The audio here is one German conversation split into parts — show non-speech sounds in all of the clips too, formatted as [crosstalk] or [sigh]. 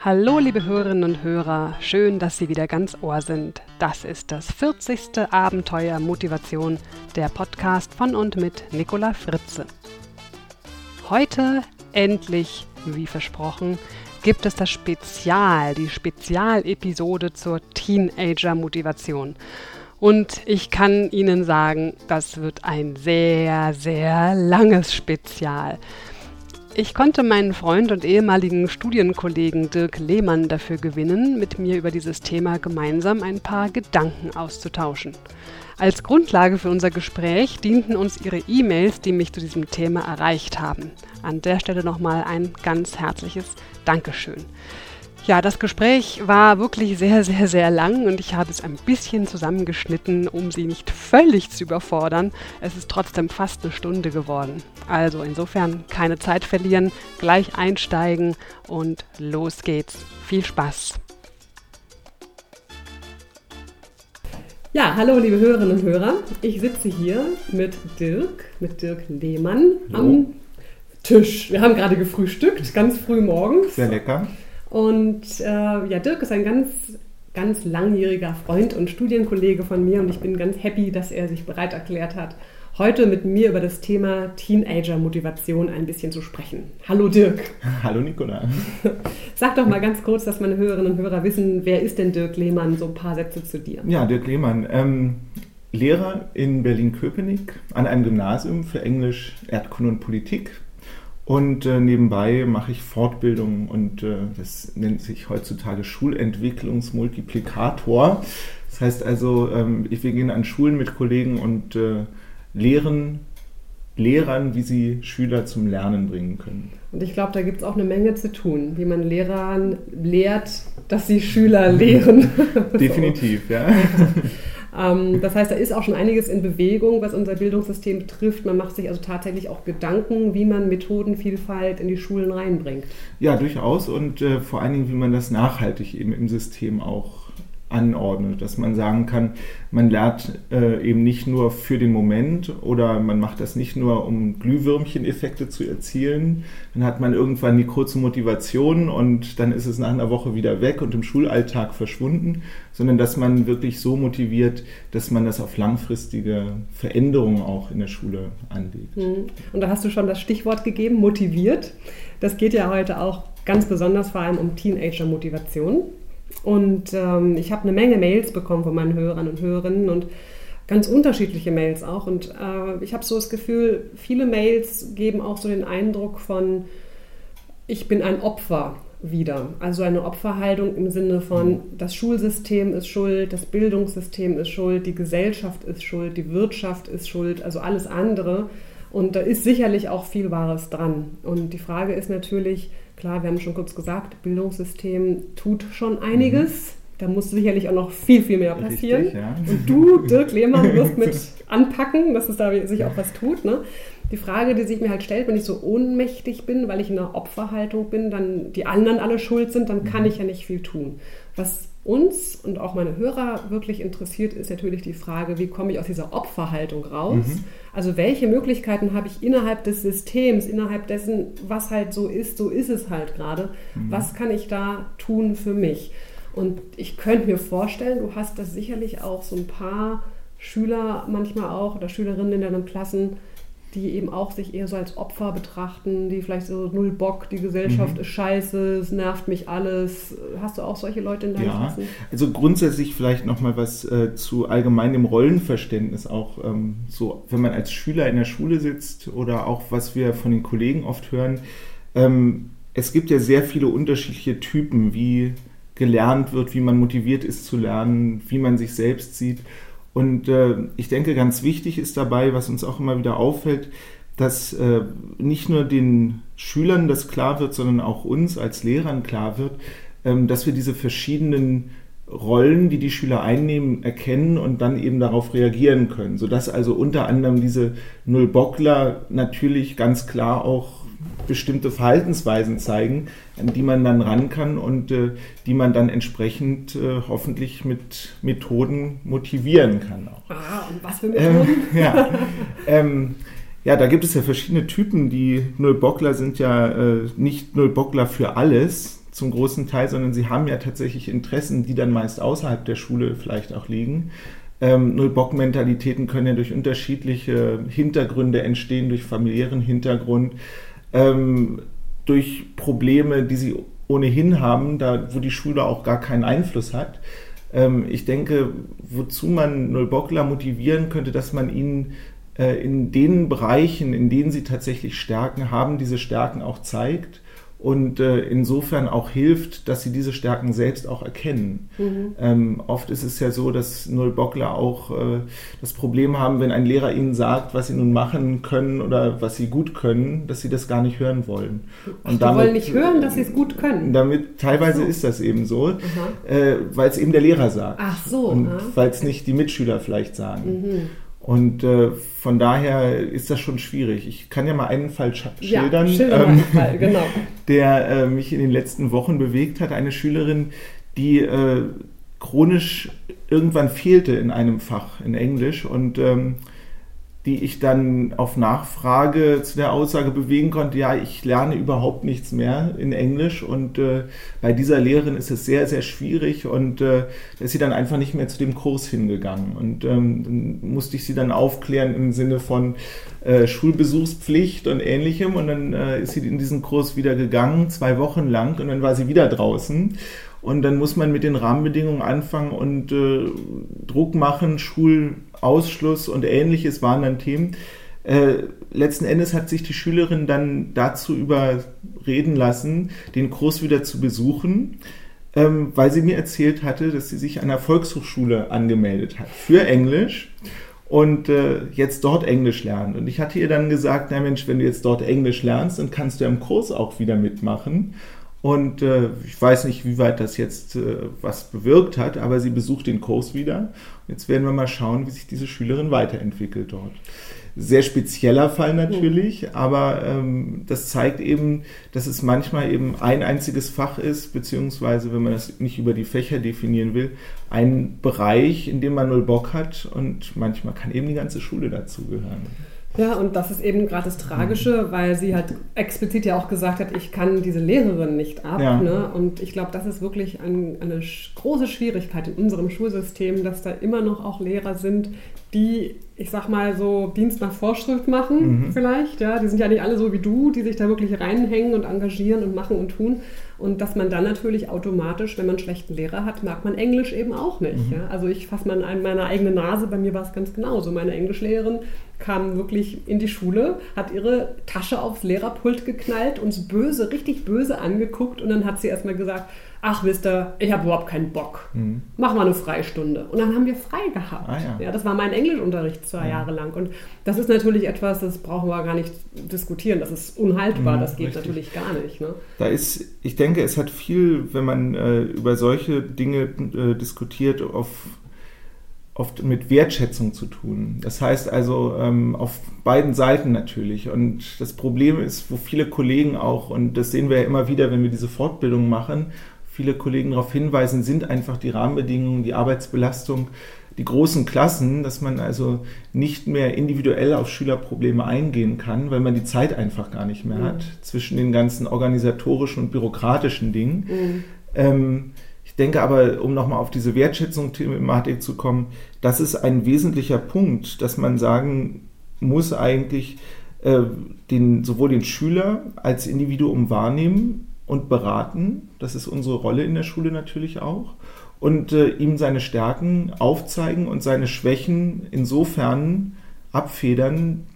Hallo, liebe Hörerinnen und Hörer, schön, dass Sie wieder ganz Ohr sind. Das ist das 40. Abenteuer Motivation, der Podcast von und mit Nicola Fritze. Heute endlich, wie versprochen, gibt es das Spezial, die Spezialepisode zur Teenager-Motivation. Und ich kann Ihnen sagen, das wird ein sehr, sehr langes Spezial. Ich konnte meinen Freund und ehemaligen Studienkollegen Dirk Lehmann dafür gewinnen, mit mir über dieses Thema gemeinsam ein paar Gedanken auszutauschen. Als Grundlage für unser Gespräch dienten uns Ihre E-Mails, die mich zu diesem Thema erreicht haben. An der Stelle nochmal ein ganz herzliches Dankeschön. Ja, das Gespräch war wirklich sehr, sehr, sehr lang und ich habe es ein bisschen zusammengeschnitten, um Sie nicht völlig zu überfordern. Es ist trotzdem fast eine Stunde geworden. Also insofern keine Zeit verlieren, gleich einsteigen und los geht's. Viel Spaß! Ja, hallo liebe Hörerinnen und Hörer. Ich sitze hier mit Dirk, mit Dirk Lehmann am Tisch. Wir haben gerade gefrühstückt, ganz früh morgens. Sehr lecker. Und äh, ja, Dirk ist ein ganz, ganz langjähriger Freund und Studienkollege von mir und ich bin ganz happy, dass er sich bereit erklärt hat, heute mit mir über das Thema Teenager-Motivation ein bisschen zu sprechen. Hallo Dirk. [laughs] Hallo Nicola. Sag doch mal ganz kurz, dass meine Hörerinnen und Hörer wissen, wer ist denn Dirk Lehmann? So ein paar Sätze zu dir. Ja, Dirk Lehmann. Ähm, Lehrer in Berlin-Köpenick an einem Gymnasium für Englisch, Erdkunde und Politik und äh, nebenbei mache ich Fortbildungen und äh, das nennt sich heutzutage Schulentwicklungsmultiplikator. Das heißt also, ähm, wir gehen an Schulen mit Kollegen und äh, lehren Lehrern, wie sie Schüler zum Lernen bringen können. Und ich glaube, da gibt es auch eine Menge zu tun, wie man Lehrern lehrt, dass sie Schüler lehren. [laughs] Definitiv, ja. [laughs] Ähm, das heißt, da ist auch schon einiges in Bewegung, was unser Bildungssystem betrifft. Man macht sich also tatsächlich auch Gedanken, wie man Methodenvielfalt in die Schulen reinbringt. Ja, durchaus und äh, vor allen Dingen, wie man das nachhaltig eben im System auch anordnet, dass man sagen kann, man lernt äh, eben nicht nur für den Moment oder man macht das nicht nur, um Glühwürmchen-Effekte zu erzielen. Dann hat man irgendwann die kurze Motivation und dann ist es nach einer Woche wieder weg und im Schulalltag verschwunden, sondern dass man wirklich so motiviert, dass man das auf langfristige Veränderungen auch in der Schule anlegt. Hm. Und da hast du schon das Stichwort gegeben, motiviert. Das geht ja heute auch ganz besonders vor allem um Teenager-Motivation. Und ähm, ich habe eine Menge Mails bekommen von meinen Hörern und Hörerinnen und ganz unterschiedliche Mails auch. Und äh, ich habe so das Gefühl, viele Mails geben auch so den Eindruck von, ich bin ein Opfer wieder. Also eine Opferhaltung im Sinne von, das Schulsystem ist schuld, das Bildungssystem ist schuld, die Gesellschaft ist schuld, die Wirtschaft ist schuld, also alles andere. Und da ist sicherlich auch viel Wahres dran. Und die Frage ist natürlich, Klar, wir haben schon kurz gesagt, Bildungssystem tut schon einiges. Mhm. Da muss sicherlich auch noch viel, viel mehr passieren. Richtig, ja. Und du, Dirk Lehmann, wirst mit [laughs] anpacken, dass es da sich auch was tut. Ne? Die Frage, die sich mir halt stellt, wenn ich so ohnmächtig bin, weil ich in einer Opferhaltung bin, dann die anderen alle schuld sind, dann kann mhm. ich ja nicht viel tun. Was uns und auch meine Hörer wirklich interessiert, ist natürlich die Frage, wie komme ich aus dieser Opferhaltung raus? Mhm. Also welche Möglichkeiten habe ich innerhalb des Systems, innerhalb dessen, was halt so ist, so ist es halt gerade. Mhm. Was kann ich da tun für mich? Und ich könnte mir vorstellen, du hast das sicherlich auch so ein paar Schüler manchmal auch oder Schülerinnen in deinen Klassen, die eben auch sich eher so als Opfer betrachten, die vielleicht so null Bock, die Gesellschaft mhm. ist scheiße, es nervt mich alles. Hast du auch solche Leute in deinem ja, Klassen? Also grundsätzlich vielleicht nochmal was äh, zu allgemeinem Rollenverständnis auch ähm, so, wenn man als Schüler in der Schule sitzt oder auch was wir von den Kollegen oft hören, ähm, es gibt ja sehr viele unterschiedliche Typen, wie gelernt wird, wie man motiviert ist zu lernen, wie man sich selbst sieht. Und äh, ich denke, ganz wichtig ist dabei, was uns auch immer wieder auffällt, dass äh, nicht nur den Schülern das klar wird, sondern auch uns als Lehrern klar wird, ähm, dass wir diese verschiedenen Rollen, die die Schüler einnehmen, erkennen und dann eben darauf reagieren können, sodass also unter anderem diese Nullbockler natürlich ganz klar auch bestimmte Verhaltensweisen zeigen, an die man dann ran kann und äh, die man dann entsprechend äh, hoffentlich mit Methoden motivieren kann. Auch. Ah, und was für Methoden? Ähm, [laughs] ja, [laughs] ähm, ja, da gibt es ja verschiedene Typen. Die Nullbockler sind ja äh, nicht Nullbockler für alles, zum großen Teil, sondern sie haben ja tatsächlich Interessen, die dann meist außerhalb der Schule vielleicht auch liegen. Ähm, Null-Bock-Mentalitäten können ja durch unterschiedliche Hintergründe entstehen, durch familiären Hintergrund, ähm, durch Probleme, die sie ohnehin haben, da wo die Schule auch gar keinen Einfluss hat. Ähm, ich denke, wozu man Nullbockler motivieren könnte, dass man ihnen äh, in den Bereichen, in denen sie tatsächlich Stärken haben, diese Stärken auch zeigt und äh, insofern auch hilft, dass sie diese Stärken selbst auch erkennen. Mhm. Ähm, oft ist es ja so, dass Nullbockler auch äh, das Problem haben, wenn ein Lehrer ihnen sagt, was sie nun machen können oder was sie gut können, dass sie das gar nicht hören wollen. Und damit, wollen nicht hören, dass sie es gut können. Damit teilweise so. ist das eben so, äh, weil es eben der Lehrer sagt. Ach so. Und weil es nicht die Mitschüler vielleicht sagen. Mhm. Und äh, von daher ist das schon schwierig. Ich kann ja mal einen Fall schildern, ja, ähm, Fall, genau. [laughs] der äh, mich in den letzten Wochen bewegt hat. Eine Schülerin, die äh, chronisch irgendwann fehlte in einem Fach in Englisch und ähm, die ich dann auf Nachfrage zu der Aussage bewegen konnte, ja, ich lerne überhaupt nichts mehr in Englisch. Und äh, bei dieser Lehrerin ist es sehr, sehr schwierig und äh, da ist sie dann einfach nicht mehr zu dem Kurs hingegangen. Und ähm, dann musste ich sie dann aufklären im Sinne von äh, Schulbesuchspflicht und ähnlichem. Und dann äh, ist sie in diesen Kurs wieder gegangen, zwei Wochen lang. Und dann war sie wieder draußen und dann muss man mit den Rahmenbedingungen anfangen und äh, Druck machen, Schulausschluss und ähnliches waren dann Themen. Äh, letzten Endes hat sich die Schülerin dann dazu überreden lassen, den Kurs wieder zu besuchen, ähm, weil sie mir erzählt hatte, dass sie sich an der Volkshochschule angemeldet hat für Englisch und äh, jetzt dort Englisch lernt. Und ich hatte ihr dann gesagt, na Mensch, wenn du jetzt dort Englisch lernst, dann kannst du im Kurs auch wieder mitmachen. Und äh, ich weiß nicht, wie weit das jetzt äh, was bewirkt hat, aber sie besucht den Kurs wieder. Jetzt werden wir mal schauen, wie sich diese Schülerin weiterentwickelt dort. Sehr spezieller Fall natürlich, mhm. aber ähm, das zeigt eben, dass es manchmal eben ein einziges Fach ist, beziehungsweise, wenn man das nicht über die Fächer definieren will, ein Bereich, in dem man null Bock hat und manchmal kann eben die ganze Schule dazugehören. Ja, und das ist eben gerade das Tragische, mhm. weil sie halt explizit ja auch gesagt hat, ich kann diese Lehrerin nicht ab. Ja. Ne? Und ich glaube, das ist wirklich ein, eine große Schwierigkeit in unserem Schulsystem, dass da immer noch auch Lehrer sind, die, ich sag mal, so Dienst nach Vorschrift machen, mhm. vielleicht. Ja, die sind ja nicht alle so wie du, die sich da wirklich reinhängen und engagieren und machen und tun. Und dass man dann natürlich automatisch, wenn man einen schlechten Lehrer hat, mag man Englisch eben auch nicht. Mhm. Ja? Also ich fasse mal an meine eigene Nase, bei mir war es ganz genauso. Meine Englischlehrerin kam wirklich in die Schule, hat ihre Tasche aufs Lehrerpult geknallt, uns böse, richtig böse angeguckt und dann hat sie erstmal gesagt, ach wisst ihr, ich habe überhaupt keinen Bock. Mhm. Mach mal eine Freistunde. Und dann haben wir frei gehabt. Ah, ja. ja. das war mein Englischunterricht zwei ja. Jahre lang. Und das ist natürlich etwas, das brauchen wir gar nicht diskutieren. Das ist unhaltbar, mhm, das geht richtig. natürlich gar nicht. Ne? Da ist, ich denke, es hat viel, wenn man äh, über solche Dinge äh, diskutiert, auf oft mit Wertschätzung zu tun. Das heißt also ähm, auf beiden Seiten natürlich. Und das Problem ist, wo viele Kollegen auch, und das sehen wir ja immer wieder, wenn wir diese Fortbildung machen, viele Kollegen darauf hinweisen, sind einfach die Rahmenbedingungen, die Arbeitsbelastung, die großen Klassen, dass man also nicht mehr individuell auf Schülerprobleme eingehen kann, weil man die Zeit einfach gar nicht mehr mhm. hat zwischen den ganzen organisatorischen und bürokratischen Dingen. Mhm. Ähm, ich denke aber, um nochmal auf diese Wertschätzungsthematik zu kommen, das ist ein wesentlicher Punkt, dass man sagen muss eigentlich, äh, den, sowohl den Schüler als Individuum wahrnehmen, und beraten. Das ist unsere Rolle in der Schule natürlich auch. Und äh, ihm seine Stärken aufzeigen und seine Schwächen insofern abfedern.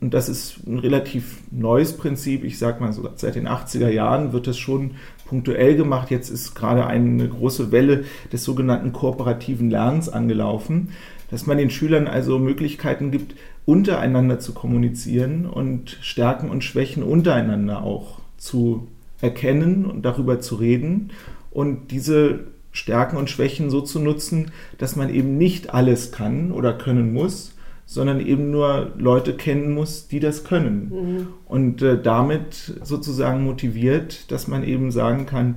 Und das ist ein relativ neues Prinzip. Ich sage mal, so seit den 80er Jahren wird das schon punktuell gemacht. Jetzt ist gerade eine große Welle des sogenannten kooperativen Lernens angelaufen, dass man den Schülern also Möglichkeiten gibt, untereinander zu kommunizieren und Stärken und Schwächen untereinander auch zu erkennen und darüber zu reden und diese Stärken und Schwächen so zu nutzen, dass man eben nicht alles kann oder können muss, sondern eben nur Leute kennen muss, die das können. Mhm. Und äh, damit sozusagen motiviert, dass man eben sagen kann,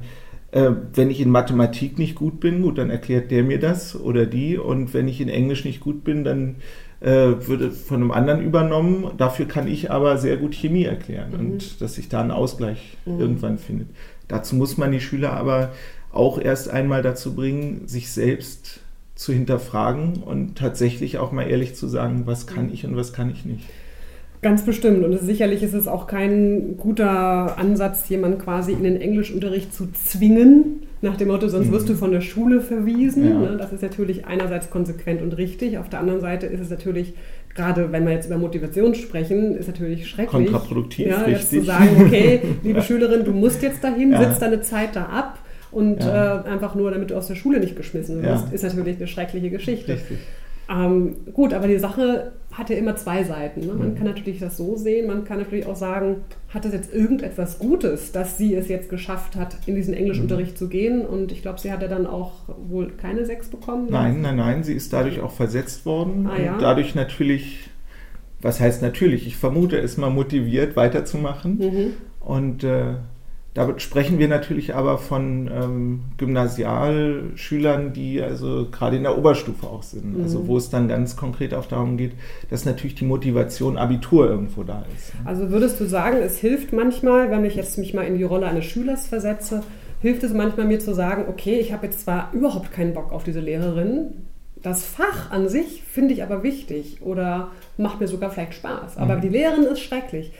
äh, wenn ich in Mathematik nicht gut bin, gut, dann erklärt der mir das oder die. Und wenn ich in Englisch nicht gut bin, dann würde von einem anderen übernommen. Dafür kann ich aber sehr gut Chemie erklären mhm. und dass sich da ein Ausgleich mhm. irgendwann findet. Dazu muss man die Schüler aber auch erst einmal dazu bringen, sich selbst zu hinterfragen und tatsächlich auch mal ehrlich zu sagen, was kann ich und was kann ich nicht. Ganz bestimmt. Und sicherlich ist es auch kein guter Ansatz, jemanden quasi in den Englischunterricht zu zwingen, nach dem Motto, sonst wirst du mhm. von der Schule verwiesen. Ja. Ne? Das ist natürlich einerseits konsequent und richtig. Auf der anderen Seite ist es natürlich, gerade wenn wir jetzt über Motivation sprechen, ist natürlich schrecklich. Kontraproduktiv, ja, richtig. Jetzt zu sagen, okay, [laughs] liebe Schülerin, du musst jetzt dahin, ja. sitzt deine Zeit da ab und ja. äh, einfach nur, damit du aus der Schule nicht geschmissen wirst, ist natürlich eine schreckliche Geschichte. Richtig. Ähm, gut, aber die Sache hat ja immer zwei Seiten. Ne? Man mhm. kann natürlich das so sehen, man kann natürlich auch sagen, hat es jetzt irgendetwas Gutes, dass sie es jetzt geschafft hat, in diesen Englischunterricht mhm. zu gehen? Und ich glaube, sie hat ja dann auch wohl keine sechs bekommen. Nein, nein, nein, sie ist dadurch auch versetzt worden ah, ja? und dadurch natürlich, was heißt natürlich, ich vermute, ist mal motiviert weiterzumachen. Mhm. Und äh, da sprechen wir natürlich aber von ähm, Gymnasialschülern, die also gerade in der Oberstufe auch sind. Mhm. Also wo es dann ganz konkret auch darum geht, dass natürlich die Motivation Abitur irgendwo da ist. Ne? Also würdest du sagen, es hilft manchmal, wenn ich jetzt mich mal in die Rolle eines Schülers versetze, hilft es manchmal mir zu sagen, okay, ich habe jetzt zwar überhaupt keinen Bock auf diese Lehrerin, das Fach an sich finde ich aber wichtig oder macht mir sogar vielleicht Spaß, aber mhm. die Lehrerin ist schrecklich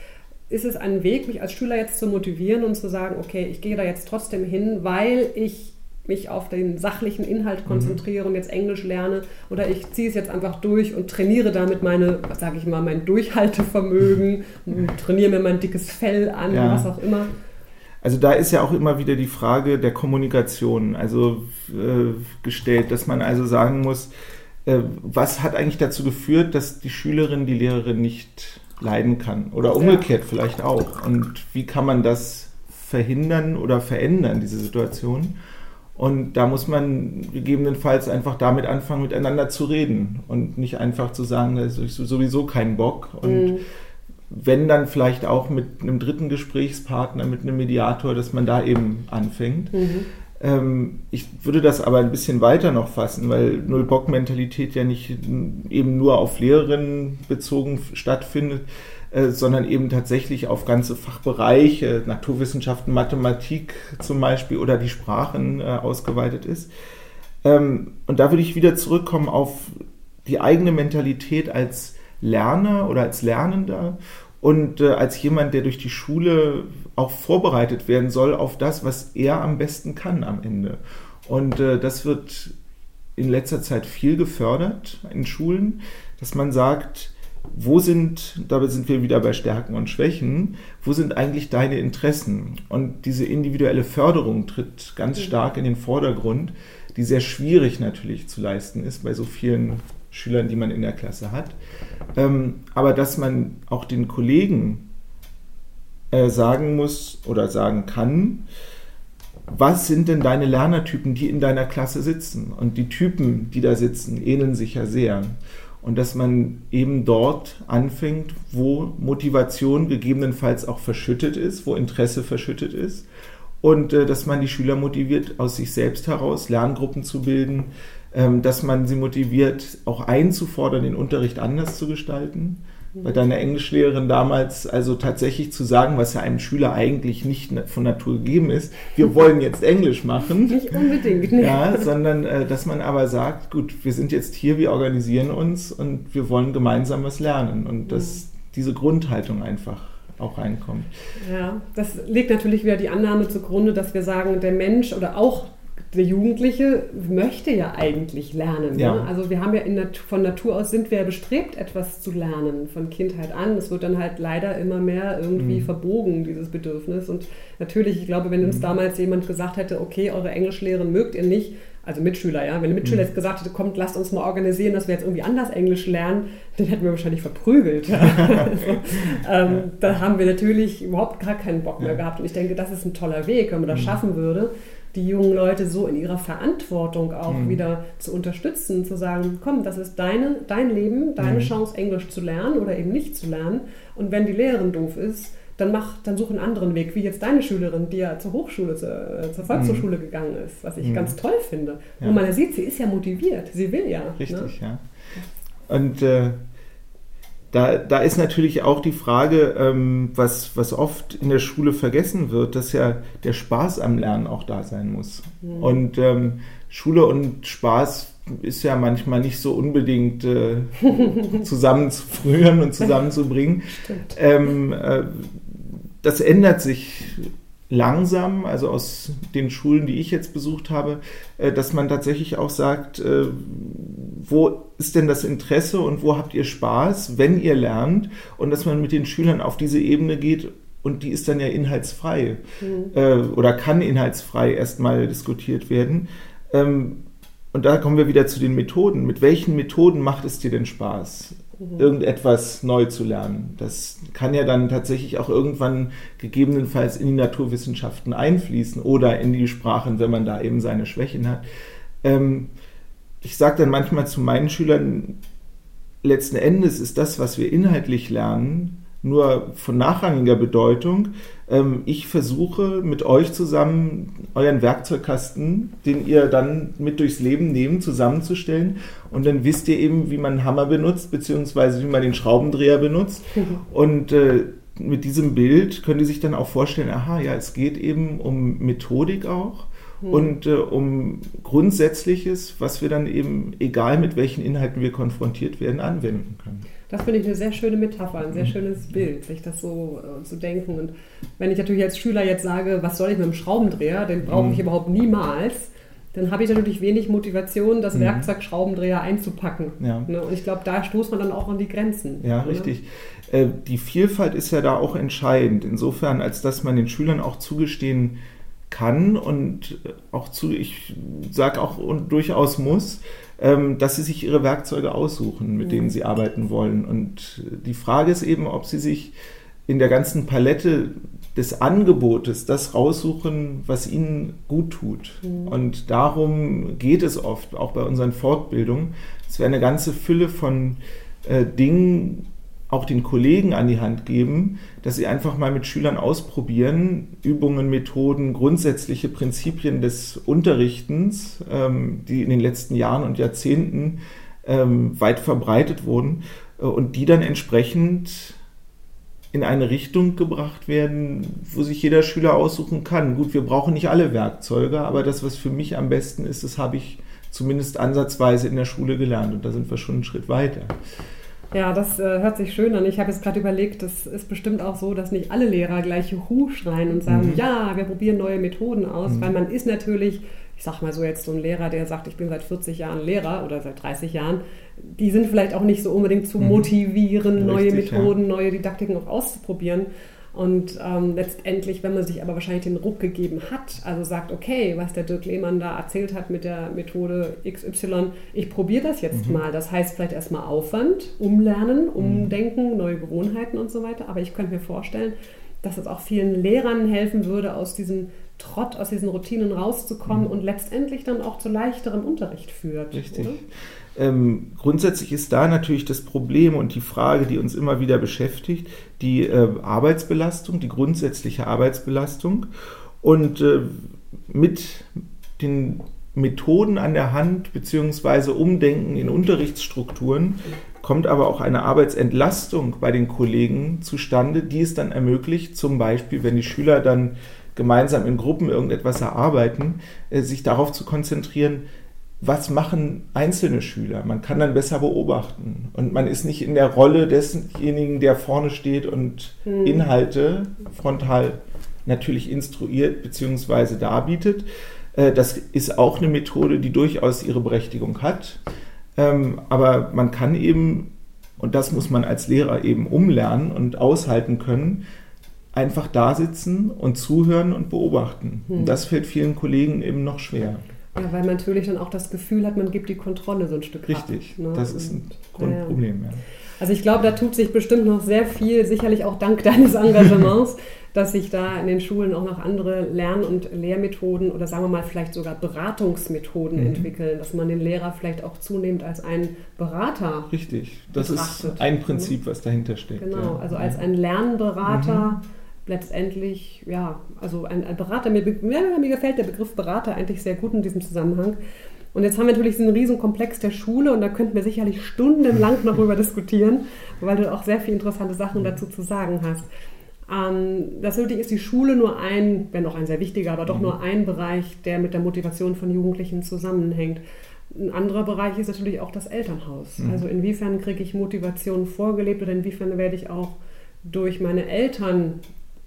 ist es ein Weg, mich als Schüler jetzt zu motivieren und zu sagen, okay, ich gehe da jetzt trotzdem hin, weil ich mich auf den sachlichen Inhalt mhm. konzentriere mhm. und jetzt Englisch lerne oder ich ziehe es jetzt einfach durch und trainiere damit meine, was sage ich mal, mein Durchhaltevermögen, [laughs] trainiere mir mein dickes Fell an, ja. was auch immer. Also da ist ja auch immer wieder die Frage der Kommunikation, also äh, gestellt, dass man also sagen muss, äh, was hat eigentlich dazu geführt, dass die Schülerin die Lehrerin nicht leiden kann. Oder umgekehrt vielleicht auch. Und wie kann man das verhindern oder verändern, diese Situation? Und da muss man gegebenenfalls einfach damit anfangen, miteinander zu reden und nicht einfach zu sagen, da ist sowieso kein Bock. Und mhm. wenn dann vielleicht auch mit einem dritten Gesprächspartner, mit einem Mediator, dass man da eben anfängt. Mhm. Ähm, ich würde das aber ein bisschen weiter noch fassen, weil Null-Bock-Mentalität ja nicht eben nur auf Lehrerinnen bezogen stattfindet, äh, sondern eben tatsächlich auf ganze Fachbereiche, Naturwissenschaften, Mathematik zum Beispiel oder die Sprachen äh, ausgeweitet ist. Ähm, und da würde ich wieder zurückkommen auf die eigene Mentalität als Lerner oder als Lernender und äh, als jemand, der durch die Schule auch vorbereitet werden soll auf das, was er am besten kann am Ende. Und äh, das wird in letzter Zeit viel gefördert in Schulen, dass man sagt, wo sind, dabei sind wir wieder bei Stärken und Schwächen, wo sind eigentlich deine Interessen? Und diese individuelle Förderung tritt ganz stark in den Vordergrund, die sehr schwierig natürlich zu leisten ist bei so vielen Schülern, die man in der Klasse hat. Ähm, aber dass man auch den Kollegen äh, sagen muss oder sagen kann, was sind denn deine Lernertypen, die in deiner Klasse sitzen? Und die Typen, die da sitzen, ähneln sich ja sehr. Und dass man eben dort anfängt, wo Motivation gegebenenfalls auch verschüttet ist, wo Interesse verschüttet ist. Und äh, dass man die Schüler motiviert, aus sich selbst heraus Lerngruppen zu bilden, dass man sie motiviert, auch einzufordern, den Unterricht anders zu gestalten. Bei deiner Englischlehrerin damals also tatsächlich zu sagen, was ja einem Schüler eigentlich nicht von Natur gegeben ist, wir [laughs] wollen jetzt Englisch machen. Nicht unbedingt. Ne? Ja, sondern äh, dass man aber sagt, gut, wir sind jetzt hier, wir organisieren uns und wir wollen gemeinsam was lernen und dass diese Grundhaltung einfach auch reinkommt. Ja, das legt natürlich wieder die Annahme zugrunde, dass wir sagen, der Mensch oder auch der Jugendliche möchte ja eigentlich lernen. Ne? Ja. Ne? Also wir haben ja Nat von Natur aus sind wir ja bestrebt, etwas zu lernen von Kindheit an. Es wird dann halt leider immer mehr irgendwie mhm. verbogen, dieses Bedürfnis. Und natürlich, ich glaube, wenn uns mhm. damals jemand gesagt hätte, okay, eure Englischlehrerin mögt ihr nicht, also Mitschüler, ja, wenn ein Mitschüler mhm. jetzt gesagt hätte, kommt, lasst uns mal organisieren, dass wir jetzt irgendwie anders Englisch lernen, dann hätten wir wahrscheinlich verprügelt. [laughs] [laughs] also, ähm, da haben wir natürlich überhaupt gar keinen Bock mehr gehabt. Und ich denke, das ist ein toller Weg, wenn man das mhm. schaffen würde die jungen Leute so in ihrer Verantwortung auch mhm. wieder zu unterstützen, zu sagen, komm, das ist deine, dein Leben, deine mhm. Chance, Englisch zu lernen oder eben nicht zu lernen. Und wenn die Lehrerin doof ist, dann mach, dann such einen anderen Weg, wie jetzt deine Schülerin, die ja zur Hochschule, zur, zur Volkshochschule mhm. gegangen ist, was ich mhm. ganz toll finde. Ja. Wo man sieht, sie ist ja motiviert, sie will ja. Ne? Richtig, ne? ja. Und äh, da, da ist natürlich auch die Frage, ähm, was, was oft in der Schule vergessen wird, dass ja der Spaß am Lernen auch da sein muss. Mhm. Und ähm, Schule und Spaß ist ja manchmal nicht so unbedingt äh, [laughs] zusammenzufrühren und zusammenzubringen. Ähm, äh, das ändert sich langsam, also aus den Schulen, die ich jetzt besucht habe, äh, dass man tatsächlich auch sagt, äh, wo ist denn das Interesse und wo habt ihr Spaß, wenn ihr lernt und dass man mit den Schülern auf diese Ebene geht und die ist dann ja inhaltsfrei mhm. Äh, oder kann inhaltsfrei erstmal diskutiert werden. Ähm, und da kommen wir wieder zu den Methoden. Mit welchen Methoden macht es dir denn Spaß? Mhm. irgendetwas neu zu lernen. Das kann ja dann tatsächlich auch irgendwann gegebenenfalls in die Naturwissenschaften einfließen oder in die Sprachen, wenn man da eben seine Schwächen hat. Ähm, ich sage dann manchmal zu meinen Schülern, letzten Endes ist das, was wir inhaltlich lernen, nur von nachrangiger Bedeutung. Ähm, ich versuche mit euch zusammen euren Werkzeugkasten, den ihr dann mit durchs Leben nehmt, zusammenzustellen. Und dann wisst ihr eben, wie man einen Hammer benutzt, beziehungsweise wie man den Schraubendreher benutzt. Und äh, mit diesem Bild könnt ihr sich dann auch vorstellen, aha, ja, es geht eben um Methodik auch hm. und äh, um Grundsätzliches, was wir dann eben, egal mit welchen Inhalten wir konfrontiert werden, anwenden können. Das finde ich eine sehr schöne Metapher, ein sehr mhm. schönes Bild, sich das so äh, zu denken. Und wenn ich natürlich als Schüler jetzt sage, was soll ich mit einem Schraubendreher, den brauche ich mhm. überhaupt niemals, dann habe ich natürlich wenig Motivation, das mhm. Werkzeug Schraubendreher einzupacken. Ja. Ne? Und ich glaube, da stoßt man dann auch an die Grenzen. Ja, ne? richtig. Äh, die Vielfalt ist ja da auch entscheidend, insofern, als dass man den Schülern auch zugestehen kann und auch zu, ich sage auch und durchaus muss, ähm, dass sie sich ihre Werkzeuge aussuchen, mit denen sie arbeiten wollen. Und die Frage ist eben, ob sie sich in der ganzen Palette des Angebotes das raussuchen, was ihnen gut tut. Mhm. Und darum geht es oft, auch bei unseren Fortbildungen. Es wäre eine ganze Fülle von äh, Dingen, auch den Kollegen an die Hand geben, dass sie einfach mal mit Schülern ausprobieren, Übungen, Methoden, grundsätzliche Prinzipien des Unterrichtens, ähm, die in den letzten Jahren und Jahrzehnten ähm, weit verbreitet wurden äh, und die dann entsprechend in eine Richtung gebracht werden, wo sich jeder Schüler aussuchen kann. Gut, wir brauchen nicht alle Werkzeuge, aber das, was für mich am besten ist, das habe ich zumindest ansatzweise in der Schule gelernt und da sind wir schon einen Schritt weiter. Ja, das äh, hört sich schön an. Ich habe jetzt gerade überlegt, das ist bestimmt auch so, dass nicht alle Lehrer gleich Juhu schreien und sagen, mhm. ja, wir probieren neue Methoden aus, mhm. weil man ist natürlich, ich sag mal so jetzt so ein Lehrer, der sagt, ich bin seit 40 Jahren Lehrer oder seit 30 Jahren, die sind vielleicht auch nicht so unbedingt zu mhm. motivieren, mhm. neue Methoden, ja. neue Didaktiken auch auszuprobieren. Und ähm, letztendlich, wenn man sich aber wahrscheinlich den Ruck gegeben hat, also sagt, okay, was der Dirk Lehmann da erzählt hat mit der Methode XY, ich probiere das jetzt mhm. mal. Das heißt vielleicht erstmal Aufwand, umlernen, umdenken, mhm. neue Gewohnheiten und so weiter. Aber ich könnte mir vorstellen, dass es auch vielen Lehrern helfen würde, aus diesem Trott, aus diesen Routinen rauszukommen mhm. und letztendlich dann auch zu leichterem Unterricht führt. Richtig. Oder? Ähm, grundsätzlich ist da natürlich das Problem und die Frage, die uns immer wieder beschäftigt, die äh, Arbeitsbelastung, die grundsätzliche Arbeitsbelastung. Und äh, mit den Methoden an der Hand bzw. Umdenken in Unterrichtsstrukturen kommt aber auch eine Arbeitsentlastung bei den Kollegen zustande, die es dann ermöglicht, zum Beispiel, wenn die Schüler dann gemeinsam in Gruppen irgendetwas erarbeiten, äh, sich darauf zu konzentrieren, was machen einzelne Schüler? Man kann dann besser beobachten und man ist nicht in der Rolle desjenigen, der vorne steht und hm. Inhalte frontal natürlich instruiert bzw. darbietet. Äh, das ist auch eine Methode, die durchaus ihre Berechtigung hat. Ähm, aber man kann eben, und das muss man als Lehrer eben umlernen und aushalten können, einfach da sitzen und zuhören und beobachten. Und hm. das fällt vielen Kollegen eben noch schwer. Ja, weil man natürlich dann auch das Gefühl hat, man gibt die Kontrolle so ein Stück Richtig, ab, ne? das ist ein Grundproblem. Ja. Also ich glaube, da tut sich bestimmt noch sehr viel, sicherlich auch dank [laughs] deines Engagements, dass sich da in den Schulen auch noch andere Lern- und Lehrmethoden oder sagen wir mal vielleicht sogar Beratungsmethoden mhm. entwickeln, dass man den Lehrer vielleicht auch zunehmend als einen Berater Richtig, das betrachtet. ist ein Prinzip, was dahinter steht. Genau, ja. also als ein Lernberater. Mhm letztendlich, ja, also ein, ein Berater, mir, mir, mir, gefällt der Begriff Berater eigentlich sehr gut in diesem Zusammenhang, Und jetzt haben wir natürlich diesen riesen Komplex der Schule und da könnten wir sicherlich stundenlang noch darüber diskutieren, weil du auch sehr viele interessante Sachen dazu zu sagen hast. Ähm, das natürlich ist die Schule nur ein, wenn auch ein sehr wichtiger, aber doch mhm. nur ein Bereich, der mit der Motivation von Jugendlichen zusammenhängt. Ein anderer Bereich ist natürlich auch das Elternhaus. Mhm. Also inwiefern kriege ich Motivation vorgelebt oder inwiefern werde ich auch durch meine Eltern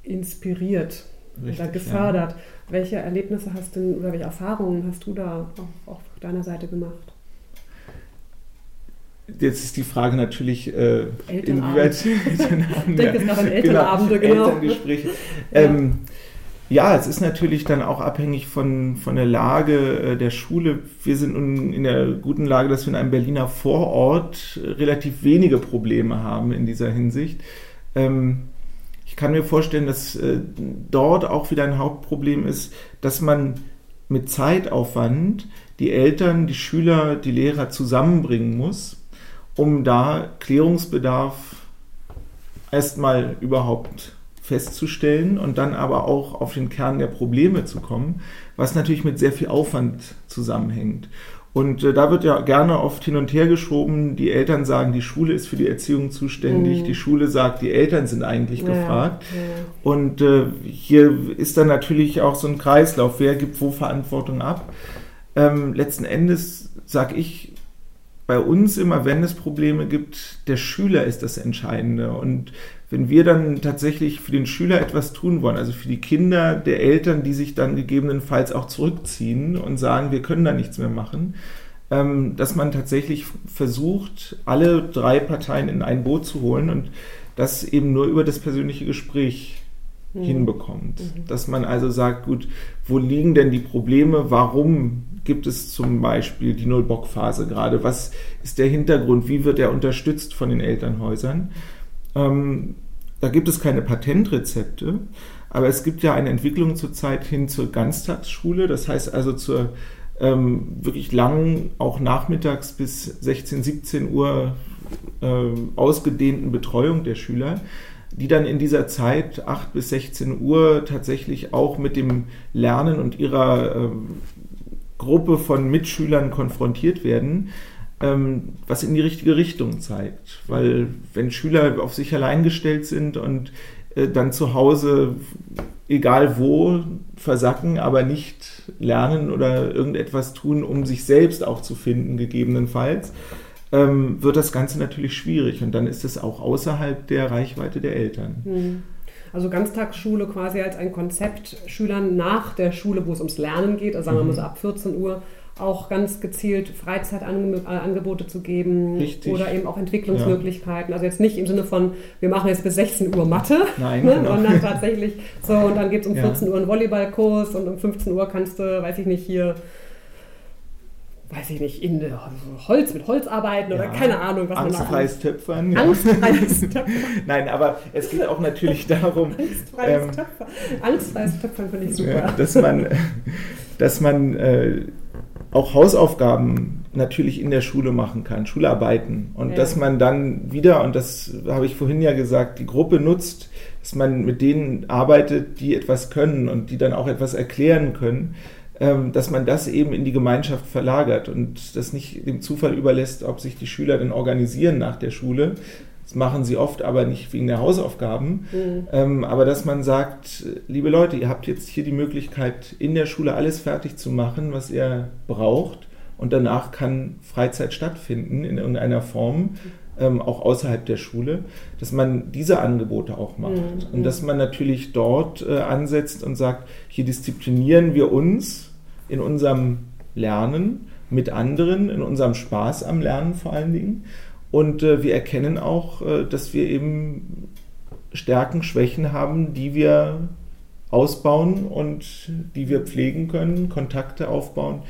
inspiriert Richtig, oder gefördert. Ja. Welche Erlebnisse hast du oder welche Erfahrungen hast du da auf, auf deiner Seite gemacht? Jetzt ist die Frage natürlich, äh, inwieweit [laughs] ich denke jetzt an Elternabende, genau. [laughs] genau. Elterngespräche. Ja. Ähm, ja, es ist natürlich dann auch abhängig von, von der Lage äh, der Schule. Wir sind nun in der guten Lage, dass wir in einem Berliner Vorort relativ wenige Probleme haben in dieser Hinsicht. Ähm, kann mir vorstellen, dass äh, dort auch wieder ein Hauptproblem ist, dass man mit Zeitaufwand die Eltern, die Schüler, die Lehrer zusammenbringen muss, um da Klärungsbedarf erstmal überhaupt festzustellen und dann aber auch auf den Kern der Probleme zu kommen, was natürlich mit sehr viel Aufwand zusammenhängt. Und äh, da wird ja gerne oft hin und her geschoben. Die Eltern sagen, die Schule ist für die Erziehung zuständig. Mhm. Die Schule sagt, die Eltern sind eigentlich ja, gefragt. Ja. Und äh, hier ist dann natürlich auch so ein Kreislauf. Wer gibt wo Verantwortung ab? Ähm, letzten Endes sage ich bei uns immer, wenn es Probleme gibt, der Schüler ist das Entscheidende. Und wenn wir dann tatsächlich für den Schüler etwas tun wollen, also für die Kinder der Eltern, die sich dann gegebenenfalls auch zurückziehen und sagen, wir können da nichts mehr machen, ähm, dass man tatsächlich versucht, alle drei Parteien in ein Boot zu holen und das eben nur über das persönliche Gespräch mhm. hinbekommt. Mhm. Dass man also sagt, gut, wo liegen denn die Probleme? Warum gibt es zum Beispiel die Null-Bock-Phase gerade? Was ist der Hintergrund? Wie wird er unterstützt von den Elternhäusern? Ähm, da gibt es keine Patentrezepte, aber es gibt ja eine Entwicklung zurzeit hin zur Ganztagsschule, das heißt also zur ähm, wirklich langen, auch nachmittags bis 16, 17 Uhr äh, ausgedehnten Betreuung der Schüler, die dann in dieser Zeit 8 bis 16 Uhr tatsächlich auch mit dem Lernen und ihrer äh, Gruppe von Mitschülern konfrontiert werden. ähm, was in die richtige Richtung zeigt. Weil wenn Schüler auf sich allein gestellt sind und äh, dann zu Hause, egal wo, versacken, aber nicht lernen oder irgendetwas tun, um sich selbst auch zu finden, gegebenenfalls, ähm, wird das Ganze natürlich schwierig. Und dann ist es auch außerhalb der Reichweite der Eltern. Mhm. Also Ganztagsschule quasi als ein Konzept, Schülern nach der Schule, wo es ums Lernen geht, also sagen wir mal so mhm. ab 14 Uhr, auch ganz gezielt Freizeitangebote zu geben Richtig. oder eben auch Entwicklungsmöglichkeiten. Ja. Also jetzt nicht im Sinne von, wir machen jetzt bis 16 Uhr Mathe, Nein, ne, genau. sondern tatsächlich so und dann gibt es um 14 ja. Uhr einen Volleyballkurs und um 15 Uhr kannst du, weiß ich nicht, hier weiß ich nicht, in Holz mit Holz arbeiten oder keine Ahnung, was Angstfreies man da Töpfern. Ja. Angstfreies [laughs] Töpfern. Nein, aber es geht auch natürlich darum. Angstfreies ähm, Töpfern. Angstfreies Töpfern finde ich super. Ja, dass man, dass man äh, auch Hausaufgaben natürlich in der Schule machen kann, Schularbeiten. Und ja. dass man dann wieder, und das habe ich vorhin ja gesagt, die Gruppe nutzt, dass man mit denen arbeitet, die etwas können und die dann auch etwas erklären können, ähm, dass man das eben in die Gemeinschaft verlagert und das nicht dem Zufall überlässt, ob sich die Schüler dann organisieren nach der Schule, das machen sie oft, aber nicht wegen der Hausaufgaben. Mhm. Ähm, aber dass man sagt, liebe Leute, ihr habt jetzt hier die Möglichkeit, in der Schule alles fertig zu machen, was ihr braucht. Und danach kann Freizeit stattfinden in irgendeiner Form, ähm, auch außerhalb der Schule, dass man diese Angebote auch macht. Mhm. Und dass man natürlich dort äh, ansetzt und sagt, hier disziplinieren wir uns in unserem Lernen mit anderen, in unserem Spaß am Lernen vor allen Dingen und äh, wir erkennen auch, äh, dass wir eben Stärken, Schwächen haben, die wir ausbauen und die wir pflegen können, Kontakte aufbauen.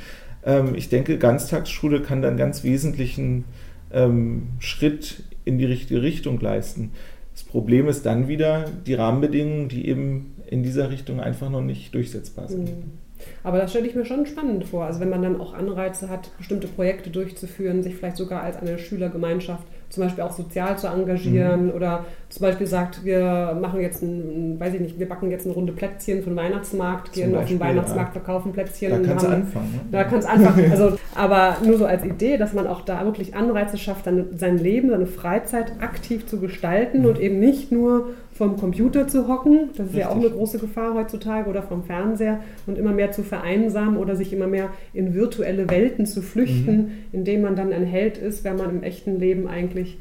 Ähm, ich denke, Ganztagsschule kann dann ganz wesentlichen ähm, Schritt in die richtige Richtung leisten. Das Problem ist dann wieder die Rahmenbedingungen, die eben in dieser Richtung einfach noch nicht durchsetzbar sind. Mhm. Aber das stelle ich mir schon spannend vor. Also wenn man dann auch Anreize hat, bestimmte Projekte durchzuführen, sich vielleicht sogar als eine Schülergemeinschaft zum Beispiel auch sozial zu engagieren mhm. oder zum Beispiel sagt, wir machen jetzt ein, weiß ich nicht, wir backen jetzt eine Runde Plätzchen für den Weihnachtsmarkt, gehen Beispiel, auf den Weihnachtsmarkt, ja. verkaufen Plätzchen. Da kannst du anfangen. Ne? Da kannst du anfangen. [laughs] Also, aber nur so als Idee, dass man auch da wirklich Anreize schafft, dann sein Leben, seine Freizeit aktiv zu gestalten mhm. und eben nicht nur vom Computer zu hocken, das ist Richtig. ja auch eine große Gefahr heutzutage, oder vom Fernseher und immer mehr zu vereinsamen oder sich immer mehr in virtuelle Welten zu flüchten, mhm. indem man dann ein Held ist, wenn man im echten Leben eigentlich,